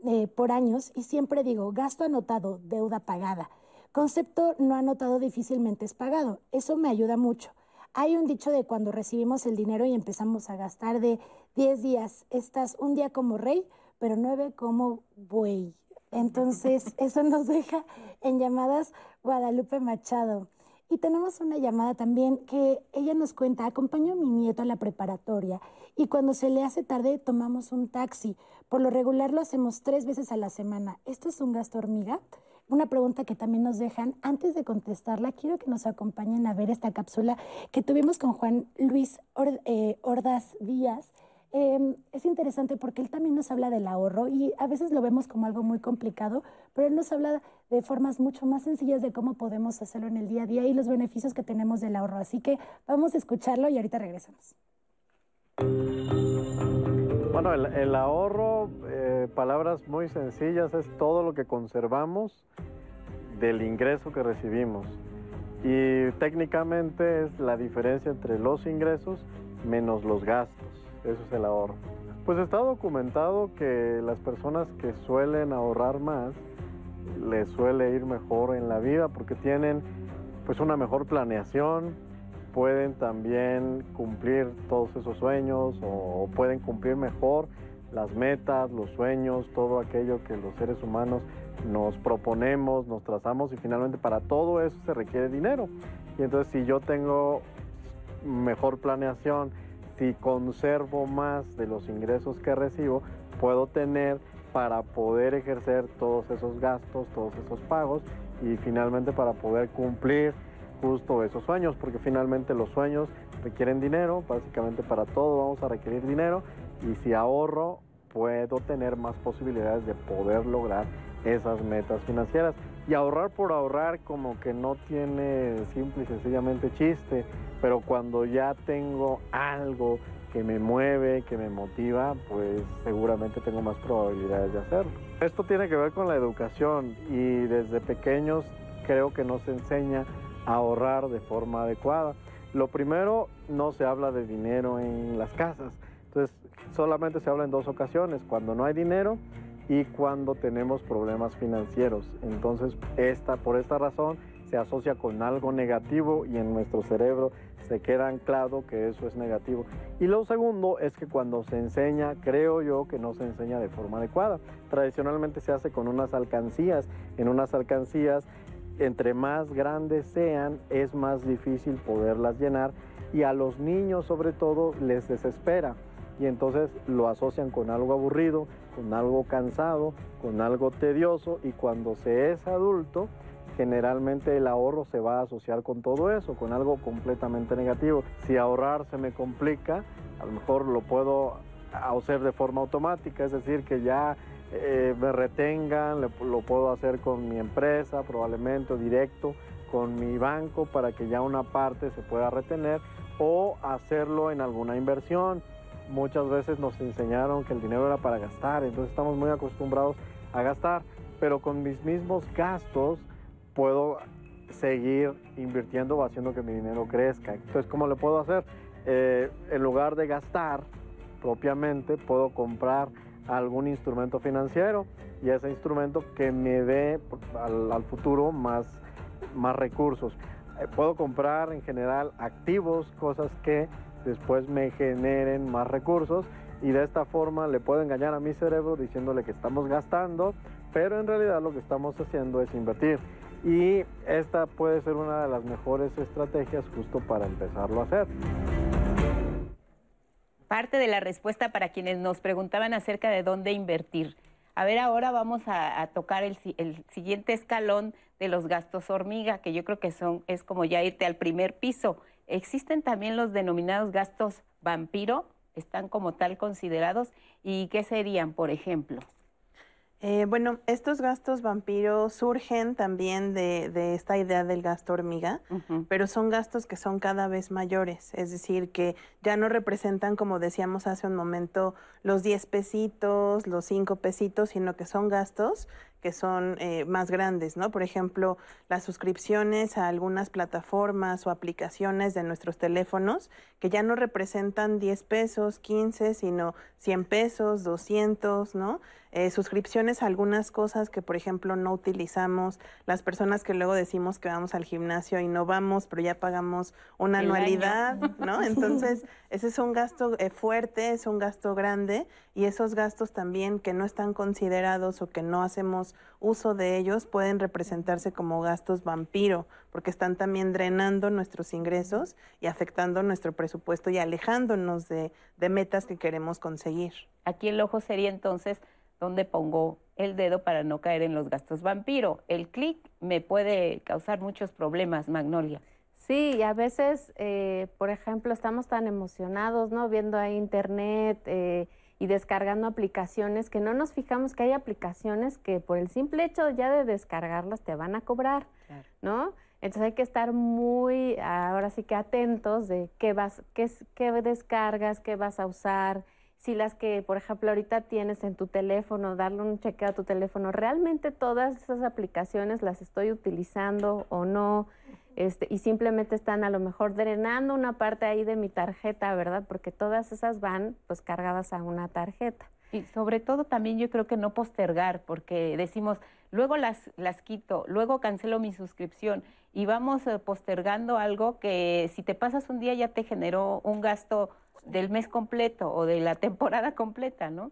eh, por años y siempre digo, gasto anotado, deuda pagada. Concepto no anotado difícilmente es pagado. Eso me ayuda mucho. Hay un dicho de cuando recibimos el dinero y empezamos a gastar de 10 días, estás un día como rey, pero nueve como buey. Entonces, eso nos deja en llamadas Guadalupe Machado. Y tenemos una llamada también que ella nos cuenta, acompaño a mi nieto a la preparatoria y cuando se le hace tarde tomamos un taxi. Por lo regular lo hacemos tres veces a la semana. ¿Esto es un gasto hormiga? Una pregunta que también nos dejan. Antes de contestarla, quiero que nos acompañen a ver esta cápsula que tuvimos con Juan Luis eh, Ordaz Díaz Em, es interesante porque él también nos habla del ahorro y a veces lo vemos como algo muy complicado, pero él nos habla de formas mucho más sencillas de cómo podemos hacerlo en el día a día y los beneficios que tenemos del ahorro. Así que vamos a escucharlo y ahorita regresamos. Bueno, el, ahorro, eh, palabras muy sencillas, es todo lo que conservamos del ingreso que recibimos. Y técnicamente es la diferencia entre los ingresos menos los gastos. Eso es el ahorro. Pues está documentado que las personas que suelen ahorrar más les suele ir mejor en la vida porque tienen pues una mejor planeación, pueden también cumplir todos esos sueños o pueden cumplir mejor las metas, los sueños, todo aquello que los seres humanos nos proponemos, nos trazamos y finalmente para todo eso se requiere dinero. Y entonces si yo tengo mejor planeación, si conservo más de los ingresos que recibo, puedo tener para poder ejercer todos esos gastos, todos esos pagos y finalmente para poder cumplir justo esos sueños, porque finalmente los sueños requieren dinero, básicamente para todo vamos a requerir dinero y si ahorro puedo tener más posibilidades de poder lograr esas metas financieras. Y ahorrar por ahorrar como que no tiene simple y sencillamente chiste, pero cuando ya tengo algo que me mueve, que me motiva, pues seguramente tengo más probabilidades de hacerlo. Esto tiene que ver con la educación y desde pequeños creo que nos enseña a ahorrar de forma adecuada. Lo primero, no se habla de dinero en las casas. Entonces, solamente se habla en dos ocasiones, cuando no hay dinero y cuando tenemos problemas financieros. Entonces, esta, por esta razón, se asocia con algo negativo y en nuestro cerebro se queda anclado que eso es negativo. Y lo segundo es que cuando se enseña, creo yo que no se enseña de forma adecuada. Tradicionalmente se hace con unas alcancías. En unas alcancías, entre más grandes sean, es más difícil poderlas llenar y a los niños sobre todo les desespera. Y entonces lo asocian con algo aburrido, con algo cansado, con algo tedioso y cuando se es adulto, generalmente el ahorro se va a asociar con todo eso, con algo completamente negativo. Si ahorrar se me complica, a lo mejor lo puedo hacer de forma automática, es decir, que ya eh, me retengan, lo puedo hacer con mi empresa, probablemente directo con mi banco para que ya una parte se pueda retener o hacerlo en alguna inversión. Muchas veces nos enseñaron que el dinero era para gastar, entonces estamos muy acostumbrados a gastar, pero con mis mismos gastos puedo seguir invirtiendo o haciendo que mi dinero crezca. Entonces, ¿cómo le puedo hacer? Eh, en lugar de gastar propiamente, puedo comprar algún instrumento financiero y ese instrumento que me dé al, futuro más, más recursos. Eh, puedo comprar en general activos, cosas que después me generen más recursos y de esta forma le puedo engañar a mi cerebro diciéndole que estamos gastando, pero en realidad lo que estamos haciendo es invertir. Y esta puede ser una de las mejores estrategias justo para empezarlo a hacer. Parte de la respuesta para quienes nos preguntaban acerca de dónde invertir. A ver, ahora vamos a, tocar el, siguiente escalón de los gastos hormiga, que yo creo que son, es como ya irte al primer piso. Existen también los denominados gastos vampiro, están como tal considerados. ¿Y qué serían, por ejemplo? Eh, bueno, estos gastos vampiros surgen también de, esta idea del gasto hormiga, pero son gastos que son cada vez mayores, es decir, que ya no representan, como decíamos hace un momento, los 10 pesitos, los 5 pesitos, sino que son gastos que son eh, más grandes, ¿no? Por ejemplo, las suscripciones a algunas plataformas o aplicaciones de nuestros teléfonos que ya no representan 10 pesos, 15, sino 100 pesos, 200, ¿no? Eh, suscripciones a algunas cosas que, por ejemplo, no utilizamos, las personas que luego decimos que vamos al gimnasio y no vamos, pero ya pagamos una anualidad, ¿no? Entonces, ese es un gasto eh, fuerte, es un gasto grande y esos gastos también que no están considerados o que no hacemos uso de ellos pueden representarse como gastos vampiro, porque están también drenando nuestros ingresos y afectando nuestro presupuesto y alejándonos de, de metas que queremos conseguir. Aquí el ojo sería entonces donde pongo el dedo para no caer en los gastos vampiro. El clic me puede causar muchos problemas, Magnolia. Sí, y a veces, eh, por ejemplo, estamos tan emocionados, ¿no? Viendo ahí internet eh, y descargando aplicaciones que no nos fijamos que hay aplicaciones que por el simple hecho ya de descargarlas te van a cobrar, ¿no? Entonces hay que estar muy, ahora sí que atentos de qué vas, qué, qué descargas, qué vas a usar, si las que, por ejemplo, ahorita tienes en tu teléfono, darle un chequeo a tu teléfono, ¿realmente todas esas aplicaciones las estoy utilizando o no? Este, y simplemente están a lo mejor drenando una parte ahí de mi tarjeta, ¿verdad? Porque todas esas van pues cargadas a una tarjeta. Y sobre todo también yo creo que no postergar, porque decimos, luego las, las quito, luego cancelo mi suscripción y vamos eh, postergando algo que si te pasas un día ya te generó un gasto del mes completo o de la temporada completa, ¿no?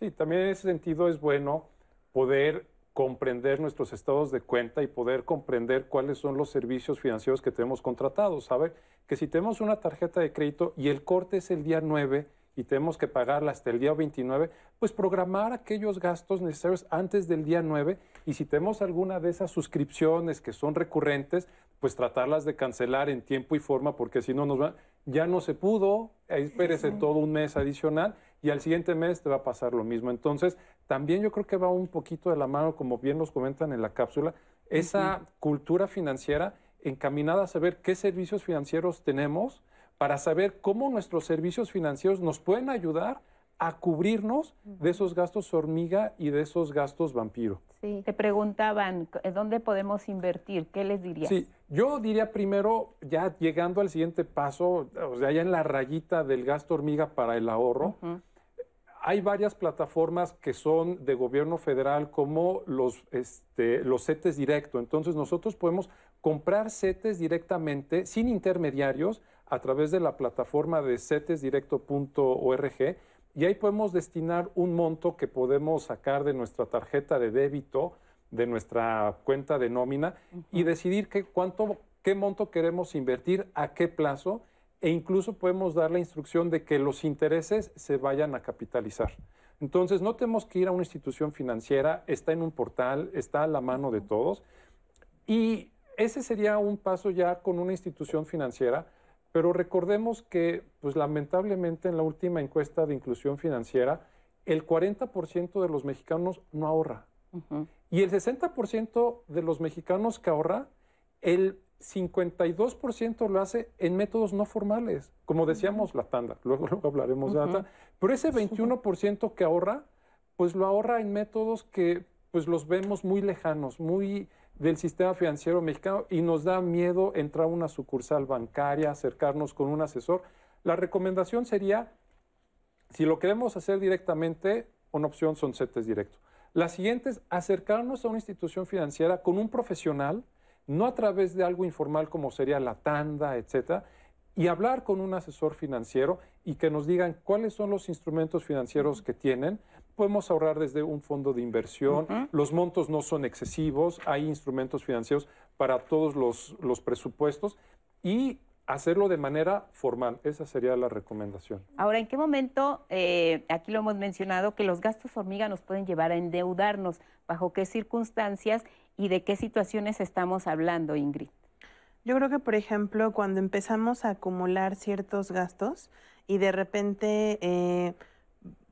Sí, también en ese sentido es bueno poder comprender nuestros estados de cuenta y poder comprender cuáles son los servicios financieros que tenemos contratados. Saber que si tenemos una tarjeta de crédito y el corte es el día 9 y tenemos que pagarla hasta el día 29, pues programar aquellos gastos necesarios antes del día 9 y si tenemos alguna de esas suscripciones que son recurrentes, pues tratarlas de cancelar en tiempo y forma porque si no nos va ya no se pudo, espérese todo un mes adicional y al siguiente mes te va a pasar lo mismo. Entonces, también yo creo que va un poquito de la mano, como bien nos comentan en la cápsula, esa cultura financiera encaminada a saber qué servicios financieros tenemos, para saber cómo nuestros servicios financieros nos pueden ayudar a cubrirnos de esos gastos hormiga y de esos gastos vampiro. Sí. Te preguntaban, ¿dónde podemos invertir? ¿Qué les dirías? Sí, yo diría primero, ya llegando al siguiente paso, o sea, ya en la rayita del gasto hormiga para el ahorro, hay varias plataformas que son de gobierno federal como los, este, los CETES directo. Entonces nosotros podemos comprar CETES directamente, sin intermediarios, a través de la plataforma de cetesdirecto.org y ahí podemos destinar un monto que podemos sacar de nuestra tarjeta de débito, de nuestra cuenta de nómina y decidir qué, cuánto, qué monto queremos invertir, a qué plazo e incluso podemos dar la instrucción de que los intereses se vayan a capitalizar. Entonces, no tenemos que ir a una institución financiera, está en un portal, está a la mano de todos. Y ese sería un paso ya con una institución financiera pero recordemos que, pues lamentablemente en la última encuesta de inclusión financiera, el 40% de los mexicanos no ahorra. Y el 60% de los mexicanos que ahorra, el 52% lo hace en métodos no formales, como decíamos la tanda, luego, luego hablaremos de la tanda, pero ese 21% que ahorra, pues lo ahorra en métodos que pues los vemos muy lejanos, muy del sistema financiero mexicano y nos da miedo entrar a una sucursal bancaria, acercarnos con un asesor. La recomendación sería, si lo queremos hacer directamente, una opción son CETES directo. La siguiente es acercarnos a una institución financiera con un profesional, no a través de algo informal como sería la tanda, etcétera, y hablar con un asesor financiero y que nos digan cuáles son los instrumentos financieros que tienen. Podemos ahorrar desde un fondo de inversión, los montos no son excesivos, hay instrumentos financieros para todos los, presupuestos y hacerlo de manera formal. Esa sería la recomendación. Ahora, ¿en qué momento, eh, aquí lo hemos mencionado, que los gastos hormiga nos pueden llevar a endeudarnos? ¿Bajo qué circunstancias y de qué situaciones estamos hablando, Ingrid? Yo creo que, por ejemplo, cuando empezamos a acumular ciertos gastos y de repente eh,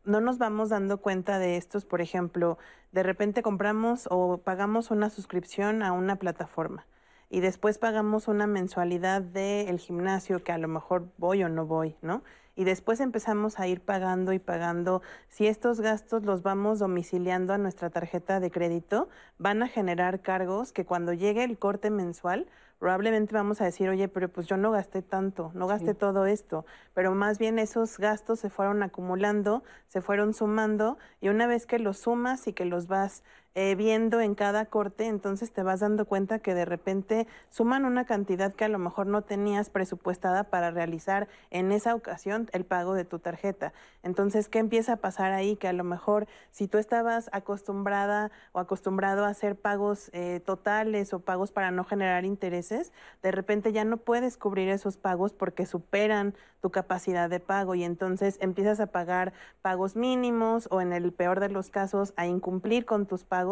no nos vamos dando cuenta de estos, por ejemplo, de repente compramos o pagamos una suscripción a una plataforma y después pagamos una mensualidad del gimnasio que a lo mejor voy o no voy, ¿no? y después empezamos a ir pagando y pagando. Si estos gastos los vamos domiciliando a nuestra tarjeta de crédito, van a generar cargos que cuando llegue el corte mensual, probablemente vamos a decir, oye, pero pues yo no gasté tanto, no gasté todo esto, pero más bien esos gastos se fueron acumulando, se fueron sumando y una vez que los sumas y que los vas eh, viendo en cada corte, entonces te vas dando cuenta que de repente suman una cantidad que a lo mejor no tenías presupuestada para realizar en esa ocasión el pago de tu tarjeta. Entonces, ¿qué empieza a pasar ahí? Que a lo mejor si tú estabas acostumbrada o acostumbrado a hacer pagos eh, totales o pagos para no generar intereses, de repente ya no puedes cubrir esos pagos porque superan tu capacidad de pago y entonces empiezas a pagar pagos mínimos o en el peor de los casos a incumplir con tus pagos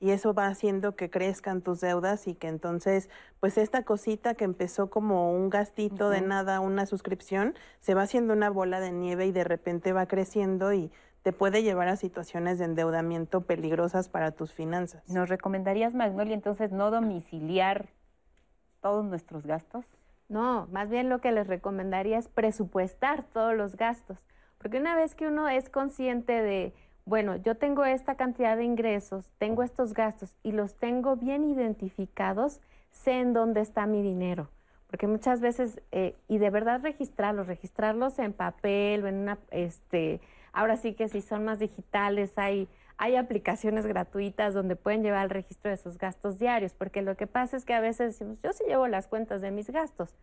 y eso va haciendo que crezcan tus deudas y que entonces pues esta cosita que empezó como un gastito de nada, una suscripción, se va haciendo una bola de nieve y de repente va creciendo y te puede llevar a situaciones de endeudamiento peligrosas para tus finanzas. ¿Nos recomendarías, Magnolia, entonces no domiciliar todos nuestros gastos? No, más bien lo que les recomendaría es presupuestar todos los gastos, porque una vez que uno es consciente de, bueno, yo tengo esta cantidad de ingresos, tengo estos gastos y los tengo bien identificados, sé en dónde está mi dinero. Porque muchas veces, eh, y de verdad registrarlos, registrarlos en papel o en una, este, ahora sí que si son más digitales, hay hay aplicaciones gratuitas donde pueden llevar el registro de sus gastos diarios, porque lo que pasa es que a veces decimos, yo sí llevo las cuentas de mis gastos,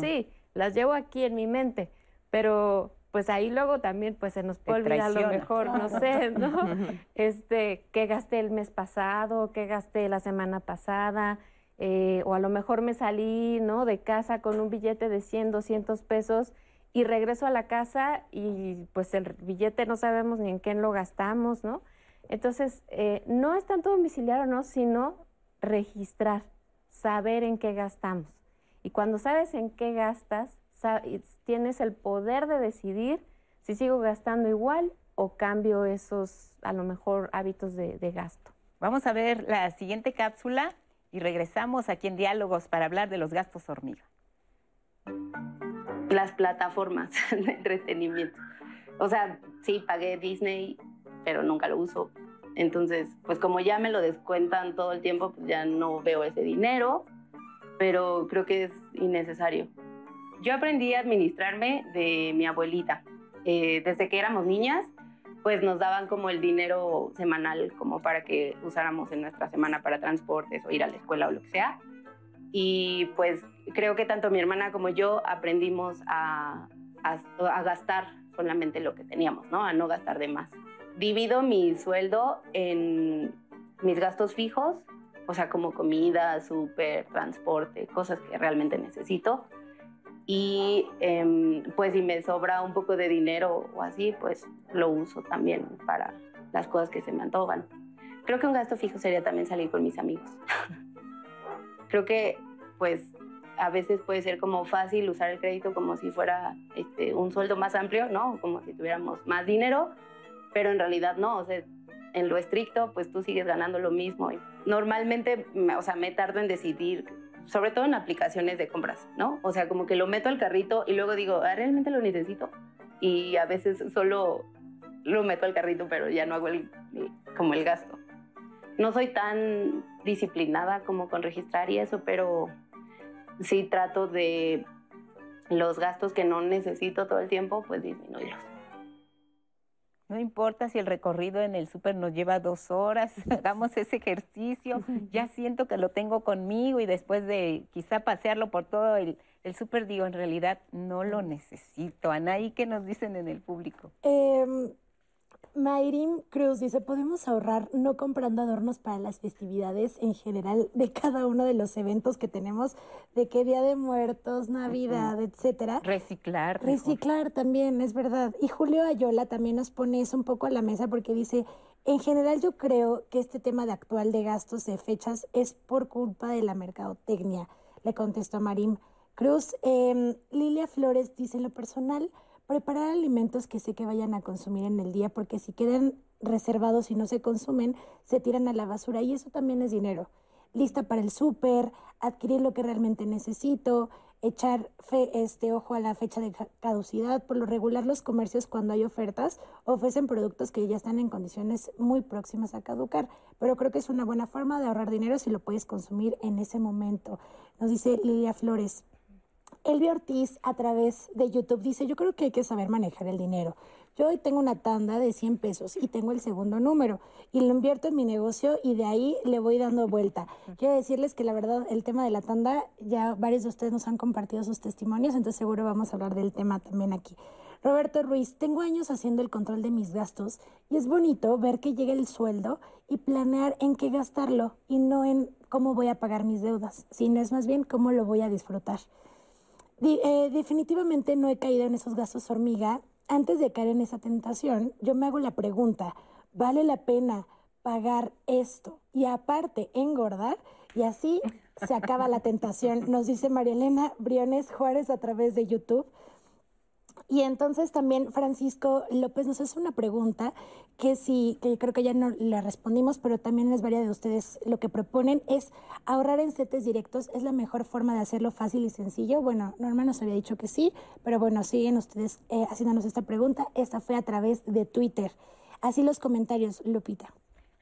sí, las llevo aquí en mi mente, pero pues ahí luego también pues se nos puede olvidar lo mejor, no sé, ¿no? Este, qué gasté el mes pasado, qué gasté la semana pasada, eh, o a lo mejor me salí, ¿no? De casa con un billete de 100, 200 pesos y regreso a la casa y pues el billete no sabemos ni en qué lo gastamos, ¿no? Entonces, eh, no es tanto domiciliar o no, sino registrar, saber en qué gastamos. Y cuando sabes en qué gastas, tienes el poder de decidir si sigo gastando igual o cambio esos, a lo mejor, hábitos de, de gasto. Vamos a ver la siguiente cápsula y regresamos aquí en Diálogos para hablar de los gastos hormiga. Las plataformas de entretenimiento. O sea, sí, pagué Disney pero nunca lo uso. Entonces, pues como ya me lo descuentan todo el tiempo, pues ya no veo ese dinero, pero creo que es innecesario. Yo aprendí a administrarme de mi abuelita. Eh, desde que éramos niñas, pues nos daban como el dinero semanal como para que usáramos en nuestra semana para transportes o ir a la escuela o lo que sea. Y pues creo que tanto mi hermana como yo aprendimos a, a, gastar solamente lo que teníamos, ¿no? A no gastar de más divido mi sueldo en mis gastos fijos, o sea, como comida, súper, transporte, cosas que realmente necesito. Y em, pues si me sobra un poco de dinero o así, pues lo uso también para las cosas que se me antojan. Creo que un gasto fijo sería también salir con mis amigos. Creo que pues a veces puede ser como fácil usar el crédito como si fuera este, un sueldo más amplio, ¿no? Como si tuviéramos más dinero, pero en realidad no, o sea, en lo estricto, pues tú sigues ganando lo mismo. Normalmente, o sea, me tardo en decidir, sobre todo en aplicaciones de compras, ¿no? O sea, como que lo meto al carrito y luego digo, ah, ¿realmente lo necesito? Y a veces solo lo meto al carrito, pero ya no hago el, como el gasto. No soy tan disciplinada como con registrar y eso, pero sí trato de los gastos que no necesito todo el tiempo, pues disminuirlos. No importa si el recorrido en el súper nos lleva dos horas, hagamos ese ejercicio, ya siento que lo tengo conmigo y después de quizá pasearlo por todo el, el súper, digo, en realidad no lo necesito. Anaí, ¿qué nos dicen en el público? Eh, Mayrin Cruz dice, podemos ahorrar no comprando adornos para las festividades en general de cada uno de los eventos que tenemos, de que Día de Muertos, Navidad, etcétera. Reciclar. Reciclar también, es verdad. Y Julio Ayola también nos pone eso un poco a la mesa porque dice, en general yo creo que este tema de actual de gastos de fechas es por culpa de la mercadotecnia, le contestó Marín Cruz. Em, Lilia Flores dice, en lo personal, preparar alimentos que sé que vayan a consumir en el día, porque si quedan reservados y no se consumen, se tiran a la basura y eso también es dinero. lista para el súper, adquirir lo que realmente necesito, echar fe, este ojo a la fecha de caducidad. Por lo regular, los comercios cuando hay ofertas ofrecen productos que ya están en condiciones muy próximas a caducar, pero creo que es una buena forma de ahorrar dinero si lo puedes consumir en ese momento. Nos dice Lilia Flores. Elvia Ortiz a través de YouTube dice, yo creo que hay que saber manejar el dinero. Yo hoy tengo una tanda de 100 pesos y tengo el segundo número y lo invierto en mi negocio y de ahí le voy dando vuelta. Quiero decirles que la verdad el tema de la tanda, ya varios de ustedes nos han compartido sus testimonios, entonces seguro vamos a hablar del tema también aquí. Roberto Ruiz, tengo años haciendo el control de mis gastos y es bonito ver que llega el sueldo y planear en qué gastarlo y no en cómo voy a pagar mis deudas, sino es más bien cómo lo voy a disfrutar. Eh, definitivamente no he caído en esos gastos hormiga antes de caer en esa tentación, yo me hago la pregunta, ¿vale la pena pagar esto y aparte engordar? Y así se acaba la tentación, nos dice María Elena Briones Juárez a través de YouTube. Y entonces también Francisco López nos hace una pregunta que sí, que creo que ya no le respondimos, pero también les varía de ustedes lo que proponen es ahorrar en setes directos, es la mejor forma de hacerlo fácil y sencillo. Bueno, Norma nos había dicho que sí, pero bueno, siguen ustedes eh, haciéndonos esta pregunta. Esta fue a través de Twitter. Así los comentarios, Lupita.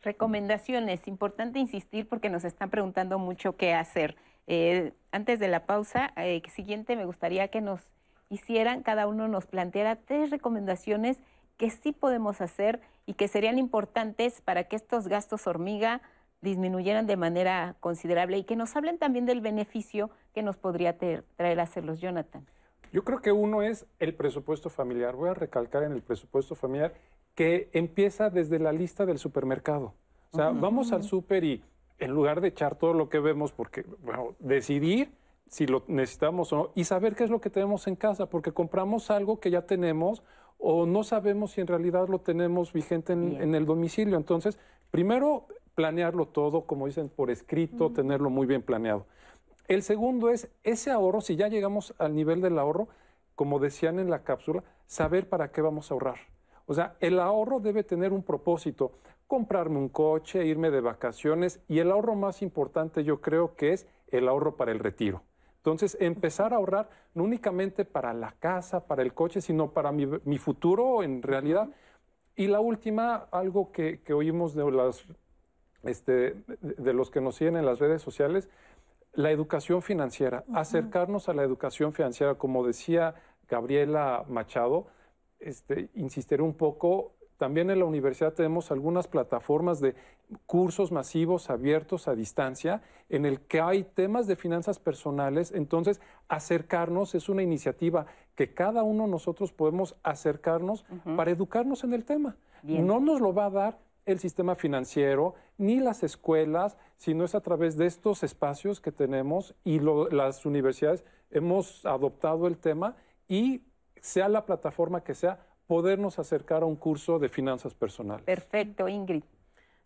Recomendaciones, importante insistir porque nos están preguntando mucho qué hacer. Eh, antes de la pausa, eh, siguiente me gustaría que nos hicieran, cada uno nos planteara tres recomendaciones que sí podemos hacer y que serían importantes para que estos gastos hormiga disminuyeran de manera considerable y que nos hablen también del beneficio que nos podría traer hacerlos, Jonathan. Yo creo que uno es el presupuesto familiar. Voy a recalcar en el presupuesto familiar que empieza desde la lista del supermercado. O sea, vamos al súper y en lugar de echar todo lo que vemos, porque, bueno, decidir si lo necesitamos o no, y saber qué es lo que tenemos en casa, porque compramos algo que ya tenemos o no sabemos si en realidad lo tenemos vigente en, el domicilio. Entonces, primero, planearlo todo, como dicen, por escrito, tenerlo muy bien planeado. El segundo es ese ahorro, si ya llegamos al nivel del ahorro, como decían en la cápsula, saber para qué vamos a ahorrar. O sea, el ahorro debe tener un propósito, comprarme un coche, irme de vacaciones y el ahorro más importante yo creo que es el ahorro para el retiro. Entonces, empezar a ahorrar no únicamente para la casa, para el coche, sino para mi, futuro en realidad. Y la última, algo que, oímos de, las, este, de los que nos siguen en las redes sociales, la educación financiera, acercarnos a la educación financiera, como decía Gabriela Machado, este, insistiré un poco, también en la universidad tenemos algunas plataformas de cursos masivos abiertos a distancia en el que hay temas de finanzas personales. Entonces, acercarnos es una iniciativa que cada uno de nosotros podemos acercarnos para educarnos en el tema. No nos lo va a dar el sistema financiero ni las escuelas, sino es a través de estos espacios que tenemos y las universidades hemos adoptado el tema y sea la plataforma que sea, podernos acercar a un curso de finanzas personales. Perfecto, Ingrid.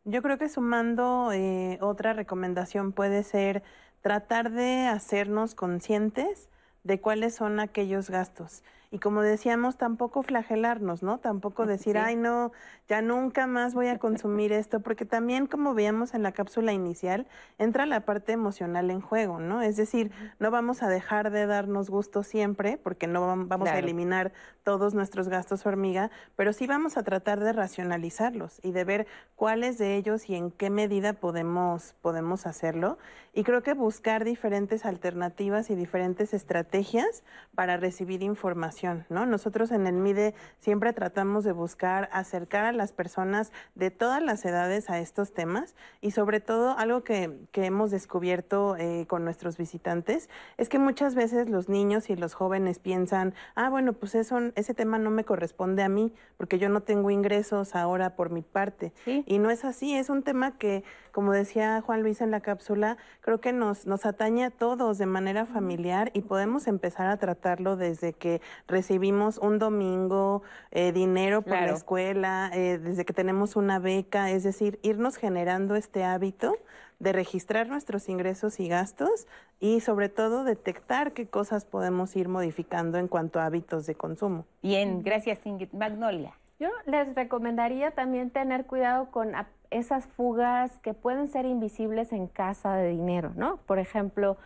Yo creo que sumando eh, otra recomendación puede ser tratar de hacernos conscientes de cuáles son aquellos gastos y como decíamos, tampoco flagelarnos, ¿no? Tampoco decir, ay, no, ya nunca más voy a consumir esto, porque también, como veíamos en la cápsula inicial, entra la parte emocional en juego, ¿no? Es decir, no vamos a dejar de darnos gusto siempre, porque no vamos a eliminar todos nuestros gastos hormiga, pero sí vamos a tratar de racionalizarlos y de ver cuáles de ellos y en qué medida podemos, podemos hacerlo. Y creo que buscar diferentes alternativas y diferentes estrategias para recibir información ¿no? Nosotros en el MIDE siempre tratamos de buscar acercar a las personas de todas las edades a estos temas y sobre todo algo que, hemos descubierto eh, con nuestros visitantes es que muchas veces los niños y los jóvenes piensan, ah, bueno, pues eso, ese tema no me corresponde a mí porque yo no tengo ingresos ahora por mi parte. Y no es así, es un tema que, como decía Juan Luis en la cápsula, creo que nos, nos atañe a todos de manera familiar y podemos empezar a tratarlo desde que recibimos un domingo eh, dinero por la escuela, eh, desde que tenemos una beca, es decir, irnos generando este hábito de registrar nuestros ingresos y gastos y sobre todo detectar qué cosas podemos ir modificando en cuanto a hábitos de consumo. Bien, gracias Ingrid. Magnolia. Yo les recomendaría también tener cuidado con esas fugas que pueden ser invisibles en casa de dinero, ¿no? Por ejemplo,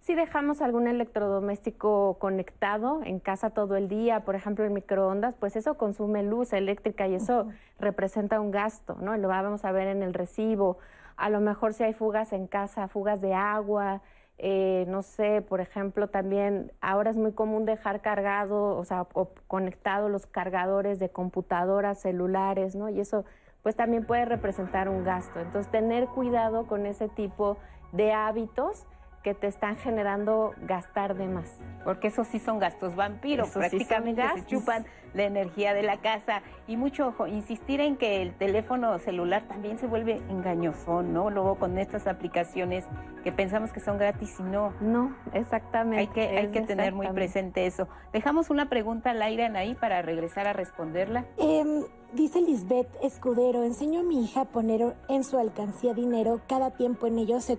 si dejamos algún electrodoméstico conectado en casa todo el día, por ejemplo el microondas, pues eso consume luz eléctrica y eso representa un gasto, ¿no? Lo vamos a ver en el recibo. A lo mejor si hay fugas en casa, fugas de agua, eh, no sé, por ejemplo, también ahora es muy común dejar cargado, o sea, o conectado los cargadores de computadoras, celulares, ¿no? Y eso pues también puede representar un gasto. Entonces, tener cuidado con ese tipo de hábitos que te están generando gastar de más. Porque esos sí son gastos vampiros, prácticamente se chupan la energía de la casa. Y mucho ojo, insistir en que el teléfono celular también se vuelve engañoso, ¿no? Luego con estas aplicaciones que pensamos que son gratis y no. No, exactamente. Hay que, hay que tener muy presente eso. Dejamos una pregunta al aire, Anaí, para regresar a responderla. Em, dice Lisbeth Escudero, enseño a mi hija a poner en su alcancía dinero, cada tiempo en ello se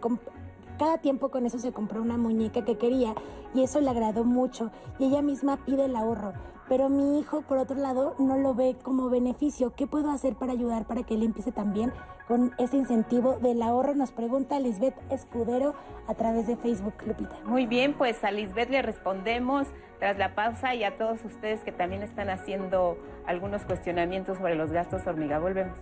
cada tiempo con eso se compró una muñeca que quería y eso le agradó mucho y ella misma pide el ahorro. Pero mi hijo, por otro lado, no lo ve como beneficio. ¿Qué puedo hacer para ayudar para que él empiece también con ese incentivo del ahorro? Nos pregunta Lisbeth Escudero a través de Facebook, Lupita. Muy bien, pues a Lisbeth le respondemos tras la pausa y a todos ustedes que también están haciendo algunos cuestionamientos sobre los gastos hormiga. Volvemos.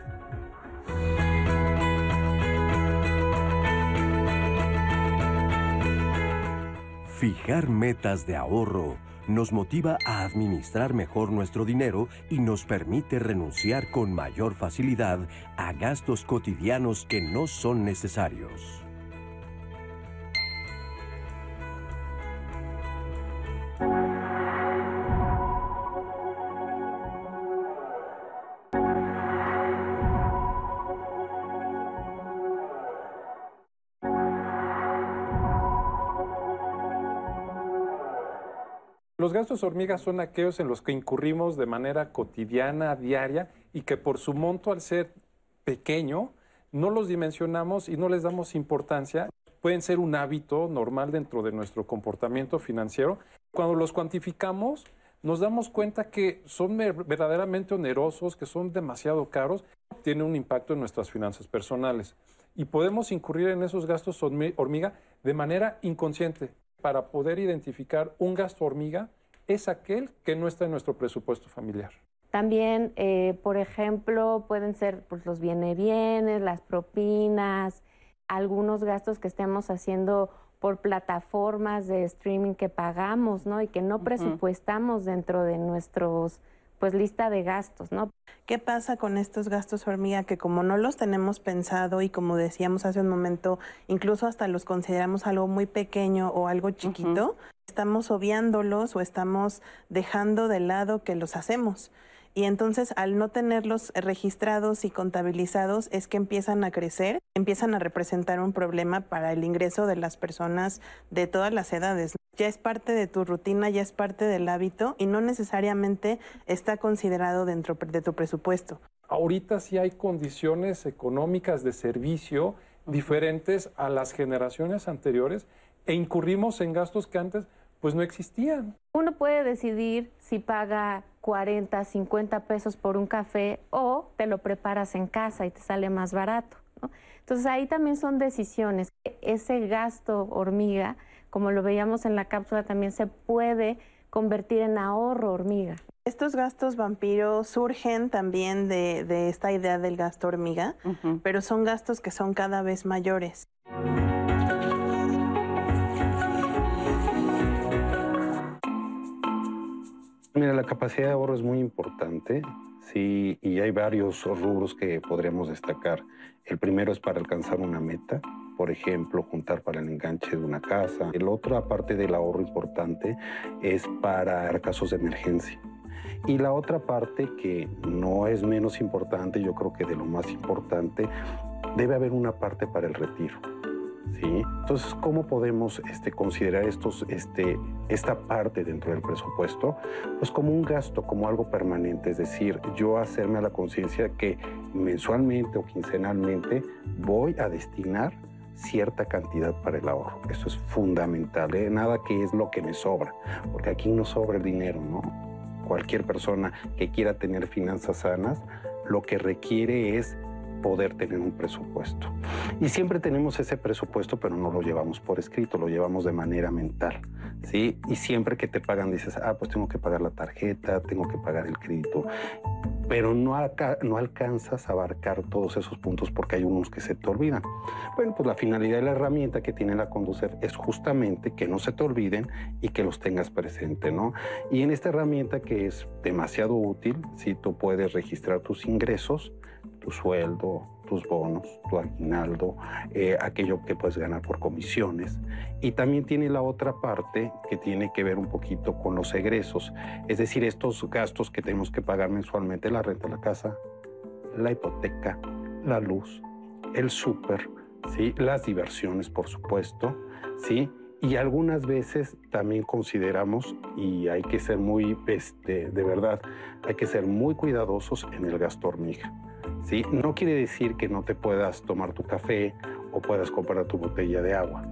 Fijar metas de ahorro nos motiva a administrar mejor nuestro dinero y nos permite renunciar con mayor facilidad a gastos cotidianos que no son necesarios. Los gastos hormigas son aquellos en los que incurrimos de manera cotidiana, diaria, y que por su monto, al ser pequeño, no los dimensionamos y no les damos importancia. Pueden ser un hábito normal dentro de nuestro comportamiento financiero. Cuando los cuantificamos, nos damos cuenta que son verdaderamente onerosos, que son demasiado caros, tiene un impacto en nuestras finanzas personales. Y podemos incurrir en esos gastos hormiga de manera inconsciente para poder identificar un gasto hormiga es aquel que no está en nuestro presupuesto familiar. También, eh, por ejemplo, pueden ser pues, los viene bienes, las propinas, algunos gastos que estemos haciendo por plataformas de streaming que pagamos, ¿no? Y que no presupuestamos dentro de nuestros pues lista de gastos, ¿no? ¿Qué pasa con estos gastos hormiga que como no los tenemos pensado y como decíamos hace un momento, incluso hasta los consideramos algo muy pequeño o algo chiquito, estamos obviándolos o estamos dejando de lado que los hacemos? Y entonces al no tenerlos registrados y contabilizados es que empiezan a crecer, empiezan a representar un problema para el ingreso de las personas de todas las edades. Ya es parte de tu rutina, ya es parte del hábito y no necesariamente está considerado dentro de tu presupuesto. Ahorita sí hay condiciones económicas de servicio diferentes a las generaciones anteriores e incurrimos en gastos que antes pues no existían. Uno puede decidir si paga 40, 50 pesos por un café o te lo preparas en casa y te sale más barato. Entonces ahí también son decisiones. Ese gasto hormiga, como lo veíamos en la cápsula, también se puede convertir en ahorro hormiga. Estos gastos vampiros surgen también de, esta idea del gasto hormiga, pero son gastos que son cada vez mayores. Mira, la capacidad de ahorro es muy importante, sí, y hay varios rubros que podríamos destacar. El primero es para alcanzar una meta, por ejemplo, juntar para el enganche de una casa. El otro, aparte del ahorro importante, es para casos de emergencia. Y la otra parte, que no es menos importante, yo creo que de lo más importante, debe haber una parte para el retiro. Entonces, ¿cómo podemos este, considerar estos, este, esta parte dentro del presupuesto? Pues como un gasto, como algo permanente, es decir, yo hacerme a la conciencia que mensualmente o quincenalmente voy a destinar cierta cantidad para el ahorro. Eso es fundamental, ¿eh? nada que es lo que me sobra, porque aquí no sobra el dinero, ¿no? cualquier persona que quiera tener finanzas sanas, lo que requiere es poder tener un presupuesto. Y siempre tenemos ese presupuesto, pero no lo llevamos por escrito, lo llevamos de manera mental. ¿sí? Y siempre que te pagan dices, ah, pues tengo que pagar la tarjeta, tengo que pagar el crédito. Pero no, no alcanzas a abarcar todos esos puntos porque hay unos que se te olvidan. Bueno, pues la finalidad de la herramienta que tiene la Conducef es justamente que no se te olviden y que los tengas presente, ¿no? Y en esta herramienta que es demasiado útil, si tú puedes registrar tus ingresos, tu sueldo, tus bonos, tu aguinaldo, eh, aquello que puedes ganar por comisiones. Y también tiene la otra parte que tiene que ver un poquito con los egresos, es decir, estos gastos que tenemos que pagar mensualmente, la renta de la casa, la hipoteca, la luz, el súper, ¿sí? las diversiones, por supuesto, ¿sí? Y algunas veces también consideramos, y hay que ser muy, este, de verdad, hay que ser muy cuidadosos en el gasto hormiga. ¿Sí? No quiere decir que no te puedas tomar tu café o puedas comprar tu botella de agua,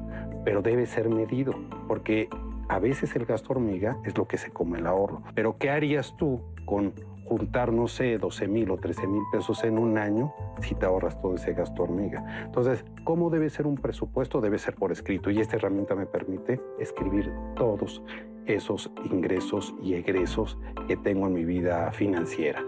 pero debe ser medido, porque a veces el gasto hormiga es lo que se come el ahorro. Pero ¿qué harías tú con juntar, no sé, 12 mil o 13 mil pesos en un año si te ahorras todo ese gasto hormiga? Entonces, ¿cómo debe ser un presupuesto? Debe ser por escrito y esta herramienta me permite escribir todos esos ingresos y egresos que tengo en mi vida financiera.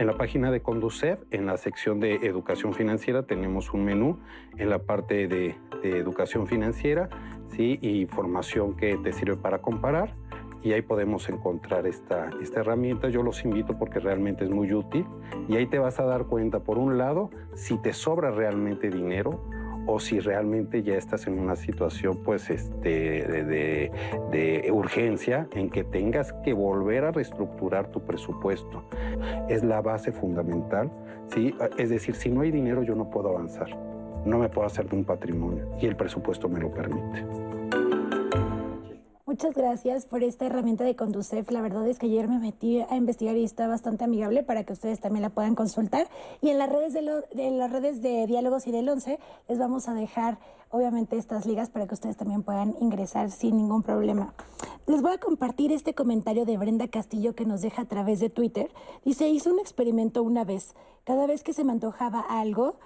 En la página de Conducef, en la sección de educación financiera, tenemos un menú en la parte de, educación financiera ¿sí? y información que te sirve para comparar. Y ahí podemos encontrar esta, esta herramienta. Yo los invito porque realmente es muy útil. Y ahí te vas a dar cuenta, por un lado, si te sobra realmente dinero o si realmente ya estás en una situación pues este, de, urgencia en que tengas que volver a reestructurar tu presupuesto. Es la base fundamental, ¿sí? es decir, si no hay dinero yo no puedo avanzar, no me puedo hacer de un patrimonio y el presupuesto me lo permite. Muchas gracias por esta herramienta de Conducef. La verdad es que ayer me metí a investigar y está bastante amigable para que ustedes también la puedan consultar. Y en las redes de, las redes de Diálogos y del 11 les vamos a dejar obviamente estas ligas para que ustedes también puedan ingresar sin ningún problema. Les voy a compartir este comentario de Brenda Castillo que nos deja a través de Twitter. Dice, hizo un experimento una vez. Cada vez que se me antojaba algo,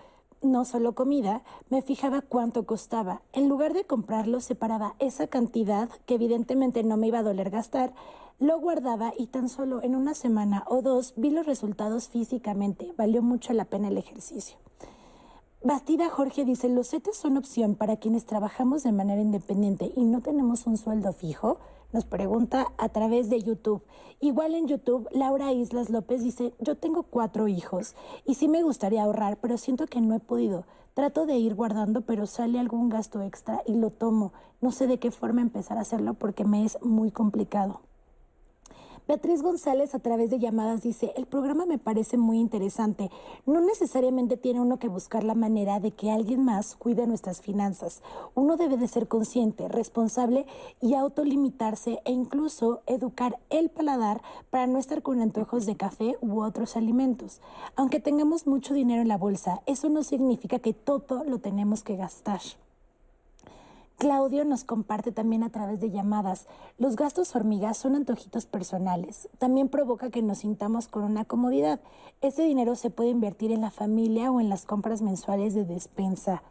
no solo comida, me fijaba cuánto costaba. En lugar de comprarlo, separaba esa cantidad que evidentemente no me iba a doler gastar, lo guardaba y tan solo en una semana o dos vi los resultados físicamente. Valió mucho la pena el ejercicio. Bastida Jorge dice, los CETES son opción para quienes trabajamos de manera independiente y no tenemos un sueldo fijo nos pregunta a través de YouTube. Igual en YouTube, Laura Islas López dice, yo tengo cuatro hijos y sí me gustaría ahorrar, pero siento que no he podido. Trato de ir guardando, pero sale algún gasto extra y lo tomo. No sé de qué forma empezar a hacerlo porque me es muy complicado. Beatriz González a través de llamadas dice, el programa me parece muy interesante. No necesariamente tiene uno que buscar la manera de que alguien más cuide nuestras finanzas. Uno debe de ser consciente, responsable y autolimitarse e incluso educar el paladar para no estar con antojos de café u otros alimentos. Aunque tengamos mucho dinero en la bolsa, eso no significa que todo lo tenemos que gastar. Claudio nos comparte también a través de llamadas. Los gastos hormigas son antojitos personales. También provoca que nos sintamos con una comodidad. Ese dinero se puede invertir en la familia o en las compras mensuales de despensa.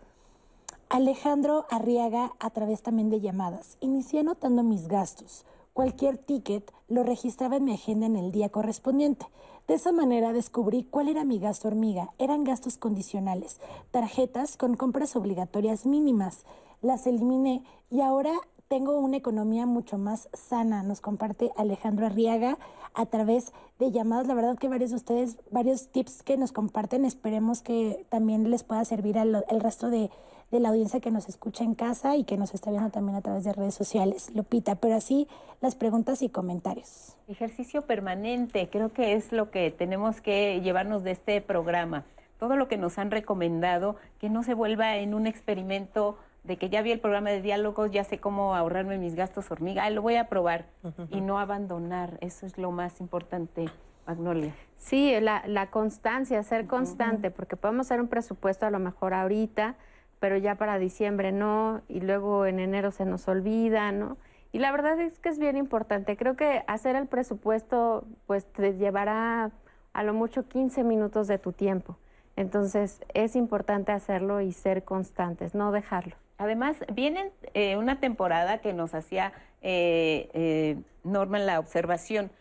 Alejandro Arriaga a través también de llamadas. Inicié anotando mis gastos. Cualquier ticket lo registraba en mi agenda en el día correspondiente. De esa manera descubrí cuál era mi gasto hormiga. Eran gastos condicionales, tarjetas con compras obligatorias mínimas las eliminé y ahora tengo una economía mucho más sana, nos comparte Alejandro Arriaga a través de llamadas. La verdad que varios de ustedes, varios tips que nos comparten, esperemos que también les pueda servir al resto de, de la audiencia que nos escucha en casa y que nos está viendo también a través de redes sociales. Lupita, pero así las preguntas y comentarios. Ejercicio permanente, creo que es lo que tenemos que llevarnos de este programa. Todo lo que nos han recomendado, que no se vuelva en un experimento de que ya vi el programa de diálogos, ya sé cómo ahorrarme mis gastos hormiga, lo voy a probar y no abandonar, eso es lo más importante. Magnolia. Sí, la, constancia, ser constante, porque podemos hacer un presupuesto a lo mejor ahorita, pero ya para diciembre no, y luego en enero se nos olvida, ¿no? Y la verdad es que es bien importante. Creo que hacer el presupuesto pues te llevará a lo mucho 15 minutos de tu tiempo. Entonces es importante hacerlo y ser constantes, no dejarlo. Además, viene eh, una temporada que nos hacía eh, eh, Norma la observación.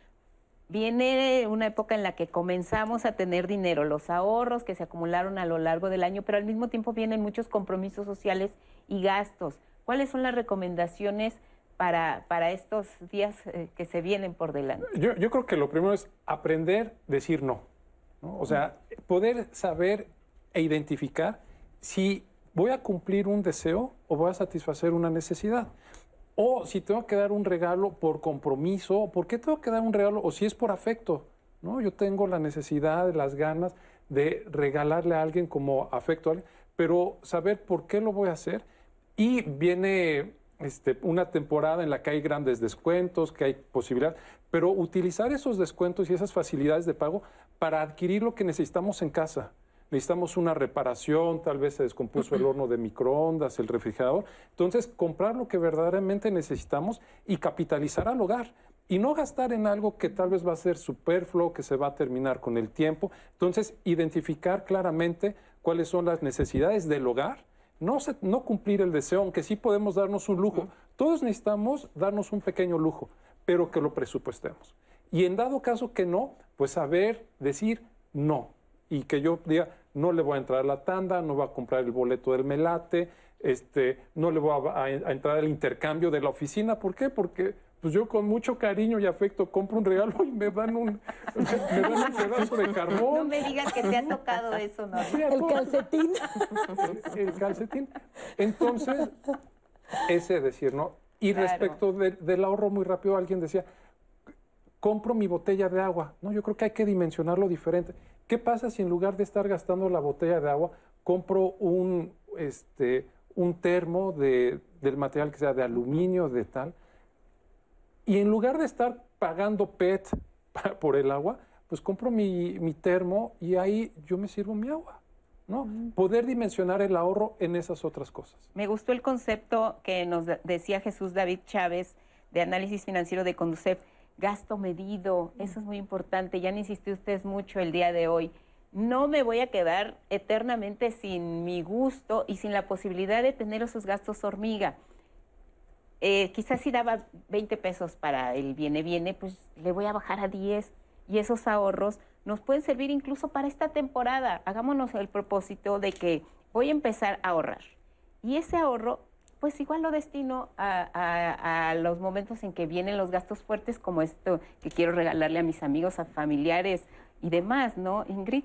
Viene una época en la que comenzamos a tener dinero, los ahorros que se acumularon a lo largo del año, pero al mismo tiempo vienen muchos compromisos sociales y gastos. ¿Cuáles son las recomendaciones para, para estos días eh, que se vienen por delante? Yo, yo creo que lo primero es aprender a decir no. ¿no? O sea, poder saber e identificar si voy a cumplir un deseo o voy a satisfacer una necesidad. O si tengo que dar un regalo por compromiso, ¿por qué tengo que dar un regalo? O si es por afecto, ¿no? Yo tengo la necesidad, las ganas de regalarle a alguien como afecto a alguien, pero saber por qué lo voy a hacer. Y viene este, una temporada en la que hay grandes descuentos, que hay posibilidad, pero utilizar esos descuentos y esas facilidades de pago para adquirir lo que necesitamos en casa necesitamos una reparación, tal vez se descompuso el horno de microondas, el refrigerador. Entonces, comprar lo que verdaderamente necesitamos y capitalizar al hogar. Y no gastar en algo que tal vez va a ser superfluo, que se va a terminar con el tiempo. Entonces, identificar claramente cuáles son las necesidades del hogar. No, se, no cumplir el deseo, aunque sí podemos darnos un lujo. Todos necesitamos darnos un pequeño lujo, pero que lo presupuestemos. Y en dado caso que no, pues saber decir no. Y que yo diga, no le voy a entrar a la tanda, no voy a comprar el boleto del melate, este, no le voy a, a- a entrar al intercambio de la oficina. ¿Por qué? Porque pues yo con mucho cariño y afecto compro un regalo y me dan un, me dan un pedazo de No carbón. me digas que te ha tocado eso, ¿no? Sí, El calcetín. el calcetín. Entonces, ese decir, ¿no? Y Claro. respecto de- del ahorro, muy rápido, alguien decía, compro mi botella de agua. No, yo creo que hay que dimensionarlo diferente. ¿Qué pasa si en lugar de estar gastando la botella de agua, compro un, este, un termo de, del material que sea de aluminio, de tal? Y en lugar de estar pagando PET por el agua, pues compro mi, mi termo y ahí yo me sirvo mi agua. ¿no? Poder dimensionar el ahorro en esas otras cosas. Me gustó el concepto que nos de- decía Jesús David Chávez de análisis financiero de Conducef, gasto medido, eso es muy importante, ya han insistido ustedes mucho el día de hoy. No me voy a quedar eternamente sin mi gusto y sin la posibilidad de tener esos gastos hormiga. Eh, quizás si daba 20 pesos para el viene viene, pues le voy a bajar a 10 y esos ahorros nos pueden servir incluso para esta temporada. Hagámonos el propósito de que voy a empezar a ahorrar y ese ahorro, pues igual lo destino a, a- los momentos en que vienen los gastos fuertes como esto que quiero regalarle a mis amigos, a familiares y demás, ¿no, Ingrid?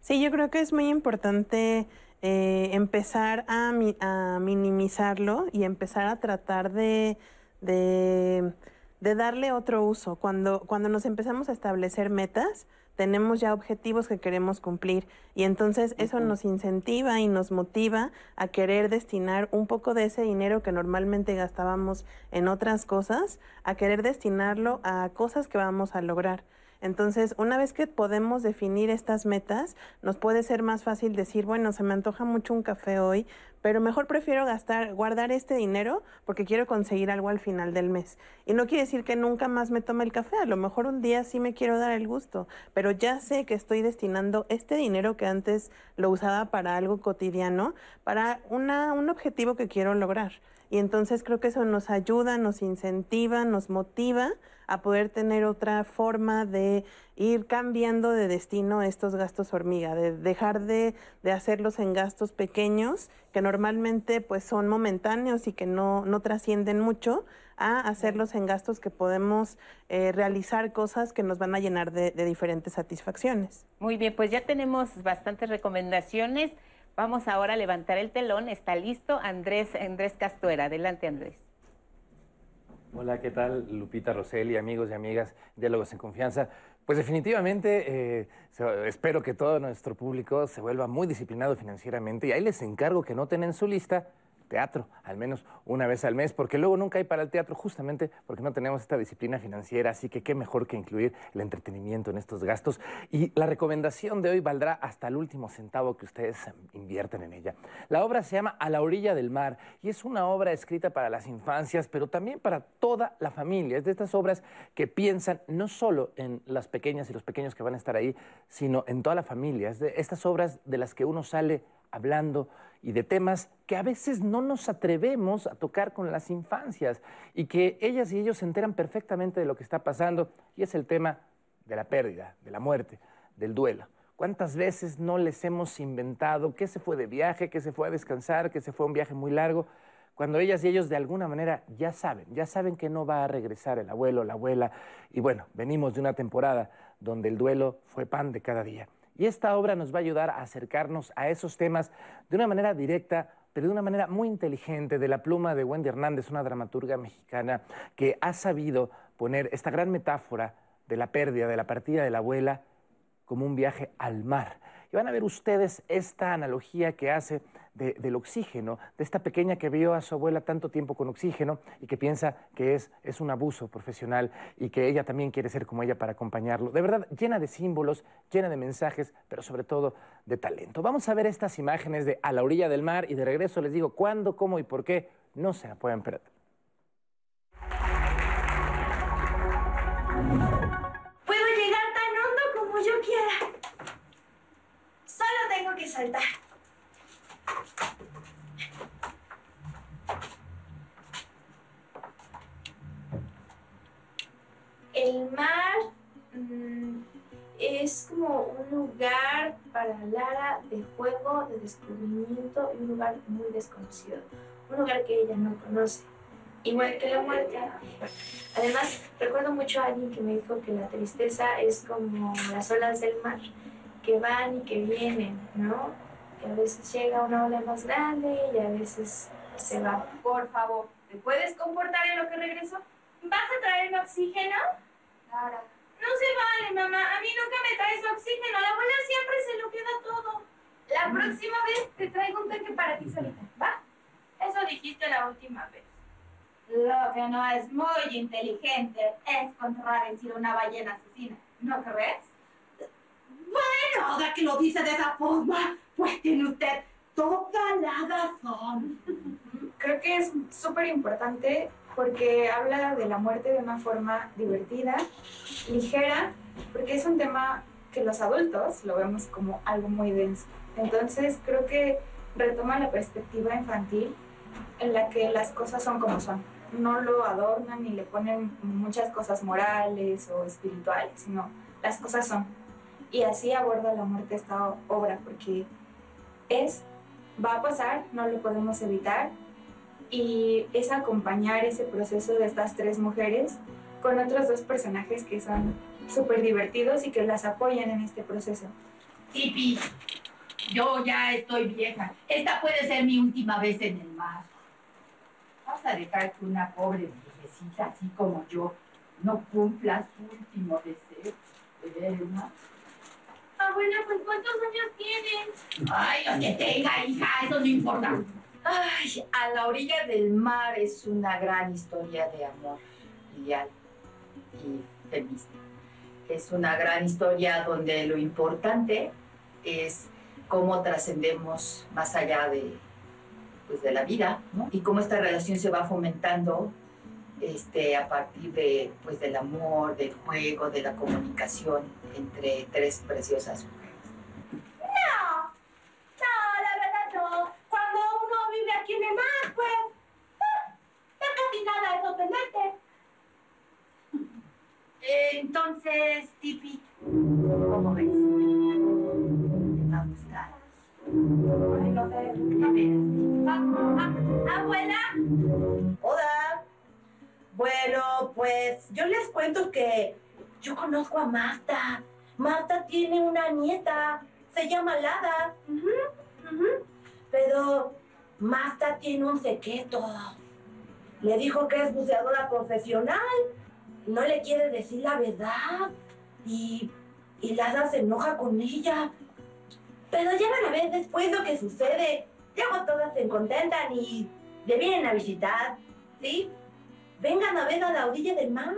Sí, yo creo que es muy importante eh, empezar a, mi- a minimizarlo y empezar a tratar de, de, de darle otro uso. Cuando, cuando nos empezamos a establecer metas, tenemos ya objetivos que queremos cumplir y entonces eso nos incentiva y nos motiva a querer destinar un poco de ese dinero que normalmente gastábamos en otras cosas, a querer destinarlo a cosas que vamos a lograr. Entonces, una vez que podemos definir estas metas, nos puede ser más fácil decir, bueno, se me antoja mucho un café hoy, pero mejor prefiero gastar, guardar este dinero porque quiero conseguir algo al final del mes. Y no quiere decir que nunca más me tome el café, a lo mejor un día sí me quiero dar el gusto, pero ya sé que estoy destinando este dinero que antes lo usaba para algo cotidiano, para una, un objetivo que quiero lograr. Y entonces creo que eso nos ayuda, nos incentiva, nos motiva a poder tener otra forma de ir cambiando de destino estos gastos hormiga, de dejar de, de hacerlos en gastos pequeños que normalmente pues son momentáneos y que no, no trascienden mucho, a hacerlos en gastos que podemos eh, realizar cosas que nos van a llenar de, de diferentes satisfacciones. Muy bien, pues ya tenemos bastantes recomendaciones. Vamos ahora a levantar el telón. Está listo Andrés, Andrés Castuera. Adelante, Andrés. Hola, ¿qué tal? Lupita Roseli, amigos y amigas, Diálogos en Confianza. Pues definitivamente eh, espero que todo nuestro público se vuelva muy disciplinado financieramente y ahí les encargo que noten en su lista teatro, al menos una vez al mes, porque luego nunca hay para el teatro, justamente porque no tenemos esta disciplina financiera, así que qué mejor que incluir el entretenimiento en estos gastos. Y la recomendación de hoy valdrá hasta el último centavo que ustedes invierten en ella. La obra se llama A la orilla del mar y es una obra escrita para las infancias, pero también para toda la familia. Es de estas obras que piensan no solo en las pequeñas y los pequeños que van a estar ahí, sino en toda la familia. Es de estas obras de las que uno sale hablando y de temas que a veces no nos atrevemos a tocar con las infancias y que ellas y ellos se enteran perfectamente de lo que está pasando y es el tema de la pérdida, de la muerte, del duelo. ¿Cuántas veces no les hemos inventado que se fue de viaje, que se fue a descansar, que se fue a un viaje muy largo? Cuando ellas y ellos de alguna manera ya saben, ya saben que no va a regresar el abuelo, la abuela. Y bueno, venimos de una temporada donde el duelo fue pan de cada día. Y esta obra nos va a ayudar a acercarnos a esos temas de una manera directa, pero de una manera muy inteligente, de la pluma de Wendy Hernández, una dramaturga mexicana que ha sabido poner esta gran metáfora de la pérdida, de la partida de la abuela, como un viaje al mar. Y van a ver ustedes esta analogía que hace del oxígeno, de esta pequeña que vio a su abuela tanto tiempo con oxígeno y que piensa que es, es un abuso profesional y que ella también quiere ser como ella para acompañarlo. De verdad, llena de símbolos, llena de mensajes, pero sobre todo de talento. Vamos a ver estas imágenes de A la orilla del mar y de regreso les digo cuándo, cómo y por qué no se la pueden perder. El mar mm, es como un lugar para Lara de juego, de descubrimiento y un lugar muy desconocido. Un lugar que ella no conoce. Igual que la muerte. Además, recuerdo mucho a alguien que me dijo que la tristeza es como las olas del mar, que van y que vienen, ¿no? Y a veces llega una ola más grande y a veces se va. Por favor, ¿te puedes comportar en lo que regreso? ¿Vas a traerme oxígeno? Lara. No se vale, mamá. A mí nunca me traes oxígeno. La abuela siempre se lo queda todo. La próxima vez te traigo un tanque para ti solita, ¿va? Eso dijiste la última vez. Lo que no es muy inteligente es contradecir a una ballena asesina, ¿no crees? Bueno, ahora que lo dice de esa forma, pues tiene usted toda la razón. Creo que es súper importante porque habla de la muerte de una forma divertida, ligera, porque es un tema que los adultos lo vemos como algo muy denso. Entonces creo que retoma la perspectiva infantil en la que las cosas son como son. No lo adornan ni le ponen muchas cosas morales o espirituales, sino las cosas son. Y así aborda la muerte esta obra, porque es, va a pasar, no lo podemos evitar, y es acompañar ese proceso de estas tres mujeres con otros dos personajes que son súper divertidos y que las apoyan en este proceso. Tipi, yo ya estoy vieja. Esta puede ser mi última vez en el mar. Vas a dejar que una pobre viejecita así como yo no cumpla su último deseo de ver mar. Abuela, pues ¿cuántos años tienes? Ay, los que tenga, hija, eso no importa. Ay, a la orilla del mar es una gran historia de amor ideal y feminista. Es una gran historia donde lo importante es cómo trascendemos más allá de, pues, de la vida, ¿no? Y cómo esta relación se va fomentando este, a partir de, pues, del amor, del juego, de la comunicación entre tres preciosas mujeres. No, no, la verdad no. Cuando uno vive aquí en el mar, pues, ah, ya casi nada es sorprendente. Entonces, Tipi, ¿cómo ves? ¿Te va a gustar? Ay, no sé. A ver, Ah, ah, Abuela, Hola. Bueno, pues yo les cuento que yo conozco a Marta. Marta tiene una nieta. Se llama Lada. Pero Marta tiene un secreto. Le dijo que es buceadora profesional. No le quiere decir la verdad. Y, y Lada se enoja con ella. Pero ya van a ver después lo que sucede. Luego todas se contentan y le vienen a visitar, ¿sí? Vengan a ver a la orilla del mar.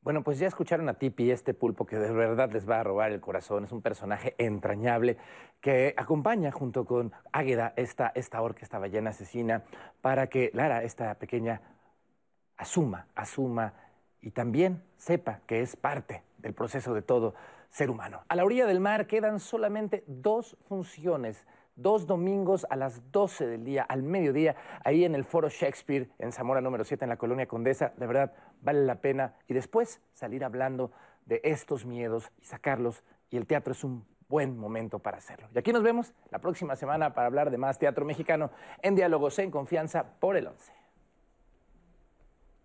Bueno, pues ya escucharon a Tipi, este pulpo que de verdad les va a robar el corazón. Es un personaje entrañable que acompaña junto con Águeda esta, esta orca, esta ballena asesina, para que Lara, esta pequeña, asuma, asuma y también sepa que es parte del proceso de todo ser humano. A la orilla del mar quedan solamente dos funciones dos domingos a las 12 del día, al mediodía, ahí en el Foro Shakespeare, en Zamora número 7, en la Colonia Condesa. De verdad, vale la pena. Y después salir hablando de estos miedos y sacarlos. Y el teatro es un buen momento para hacerlo. Y aquí nos vemos la próxima semana para hablar de más teatro mexicano en Diálogos en Confianza por el 11.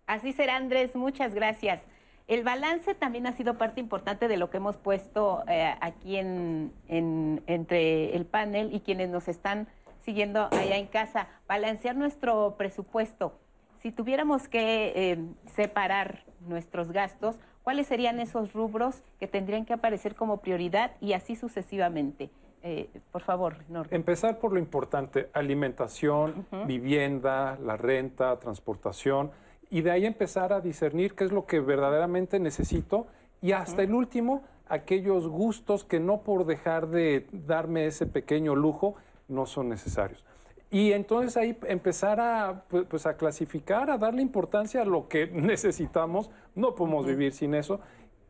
Así será, Andrés. Muchas gracias. El balance también ha sido parte importante de lo que hemos puesto eh, aquí en, entre el panel y quienes nos están siguiendo allá en casa. Balancear nuestro presupuesto. Si tuviéramos que eh, separar nuestros gastos, ¿cuáles serían esos rubros que tendrían que aparecer como prioridad y así sucesivamente? Eh, por favor, Norte. Empezar por lo importante, alimentación, vivienda, la renta, transportación y de ahí empezar a discernir qué es lo que verdaderamente necesito y hasta el último, aquellos gustos que no por dejar de darme ese pequeño lujo no son necesarios. Y entonces ahí empezar a, pues, pues a clasificar, a darle importancia a lo que necesitamos, no podemos vivir sin eso.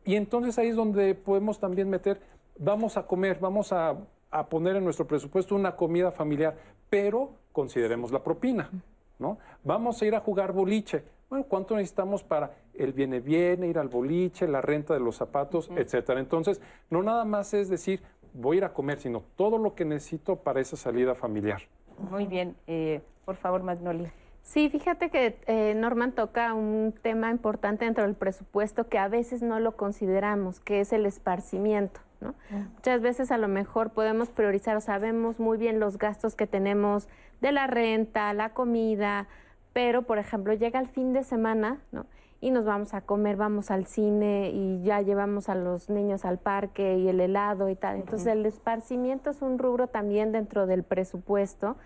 Y entonces ahí es donde podemos también meter, vamos a comer, vamos a, a poner en nuestro presupuesto una comida familiar, pero consideremos la propina, ¿no? Vamos a ir a jugar boliche, bueno, ¿cuánto necesitamos para el viene viene, ir al boliche, la renta de los zapatos, etcétera? Entonces, no nada más es decir, voy a ir a comer, sino todo lo que necesito para esa salida familiar. Muy bien. Eh, por favor, Magnolia. Sí, fíjate que eh, Norman toca un tema importante dentro del presupuesto que a veces no lo consideramos, que es el esparcimiento. ¿no? Muchas veces a lo mejor podemos priorizar o sabemos muy bien los gastos que tenemos de la renta, la comida, pero por ejemplo llega el fin de semana, ¿no? Y nos vamos a comer, vamos al cine y ya llevamos a los niños al parque y el helado y tal. Entonces el esparcimiento es un rubro también dentro del presupuesto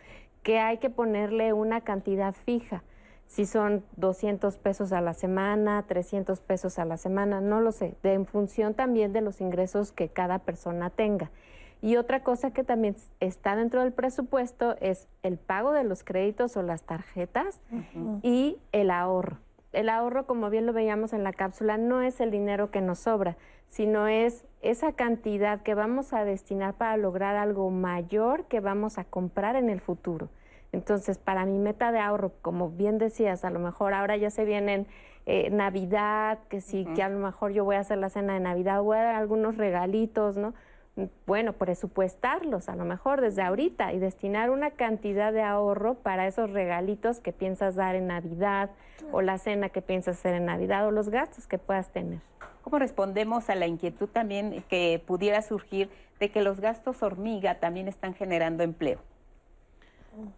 que hay que ponerle una cantidad fija. Si son 200 pesos a la semana, 300 pesos a la semana, no lo sé, de, en función también de los ingresos que cada persona tenga. Y otra cosa que también está dentro del presupuesto es el pago de los créditos o las tarjetas y el ahorro. El ahorro, como bien lo veíamos en la cápsula, no es el dinero que nos sobra, sino es esa cantidad que vamos a destinar para lograr algo mayor que vamos a comprar en el futuro. Entonces, para mi meta de ahorro, como bien decías, a lo mejor ahora ya se vienen eh, Navidad, que sí, que a lo mejor yo voy a hacer la cena de Navidad, voy a dar algunos regalitos, ¿no? Bueno, presupuestarlos a lo mejor desde ahorita y destinar una cantidad de ahorro para esos regalitos que piensas dar en Navidad o la cena que piensas hacer en Navidad o los gastos que puedas tener. ¿Cómo respondemos a la inquietud también que pudiera surgir de que los gastos hormiga también están generando empleo?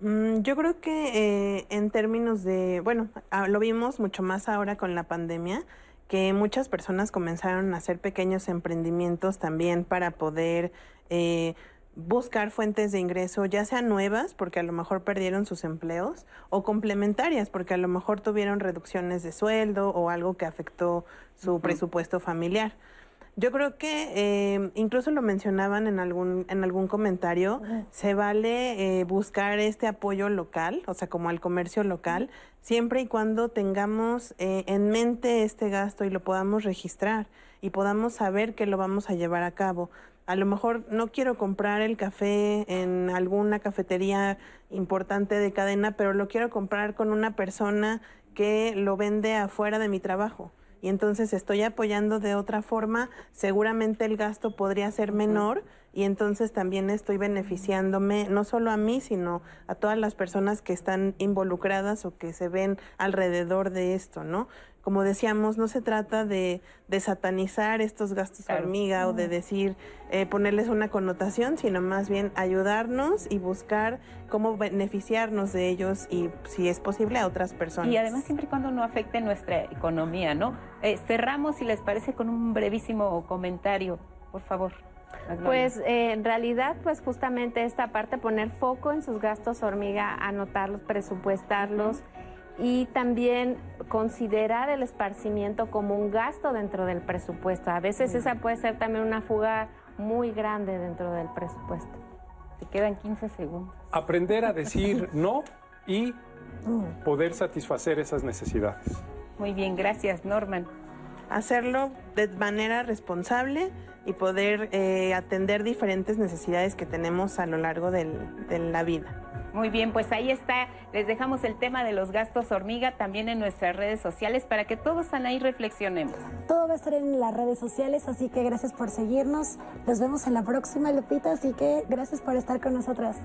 Mm, yo creo que eh, en términos de, bueno, ah, lo vimos mucho más ahora con la pandemia, que muchas personas comenzaron a hacer pequeños emprendimientos también para poder eh, buscar fuentes de ingreso, ya sean nuevas, porque a lo mejor perdieron sus empleos, o complementarias, porque a lo mejor tuvieron reducciones de sueldo o algo que afectó su presupuesto familiar. Yo creo que eh, incluso lo mencionaban en algún en algún comentario, se vale eh, buscar este apoyo local, o sea, como al comercio local, siempre y cuando tengamos eh, en mente este gasto y lo podamos registrar y podamos saber que lo vamos a llevar a cabo. A lo mejor no quiero comprar el café en alguna cafetería importante de cadena, pero lo quiero comprar con una persona que lo vende afuera de mi trabajo y entonces estoy apoyando de otra forma, seguramente el gasto podría ser menor y entonces también estoy beneficiándome no solo a mí, sino a todas las personas que están involucradas o que se ven alrededor de esto, ¿no? Como decíamos, no se trata de, de satanizar estos gastos hormiga o de decir, eh, ponerles una connotación, sino más bien ayudarnos y buscar cómo beneficiarnos de ellos y, si es posible, a otras personas. Y además, siempre y cuando no afecte nuestra economía, ¿no? Eh, cerramos, si les parece, con un brevísimo comentario, por favor. Pues eh, en realidad, pues justamente esta parte, poner foco en sus gastos hormiga, anotarlos, presupuestarlos y también considerar el esparcimiento como un gasto dentro del presupuesto. A veces esa puede ser también una fuga muy grande dentro del presupuesto. Te quedan 15 segundos. Aprender a decir no y poder satisfacer esas necesidades. Muy bien, gracias Norman. Hacerlo de manera responsable y poder eh, atender diferentes necesidades que tenemos a lo largo del, de la vida. Muy bien, pues ahí está. Les dejamos el tema de los gastos hormiga también en nuestras redes sociales para que todos ahí reflexionemos. Todo va a estar en las redes sociales, así que gracias por seguirnos. Nos vemos en la próxima, Lupita, así que gracias por estar con nosotras.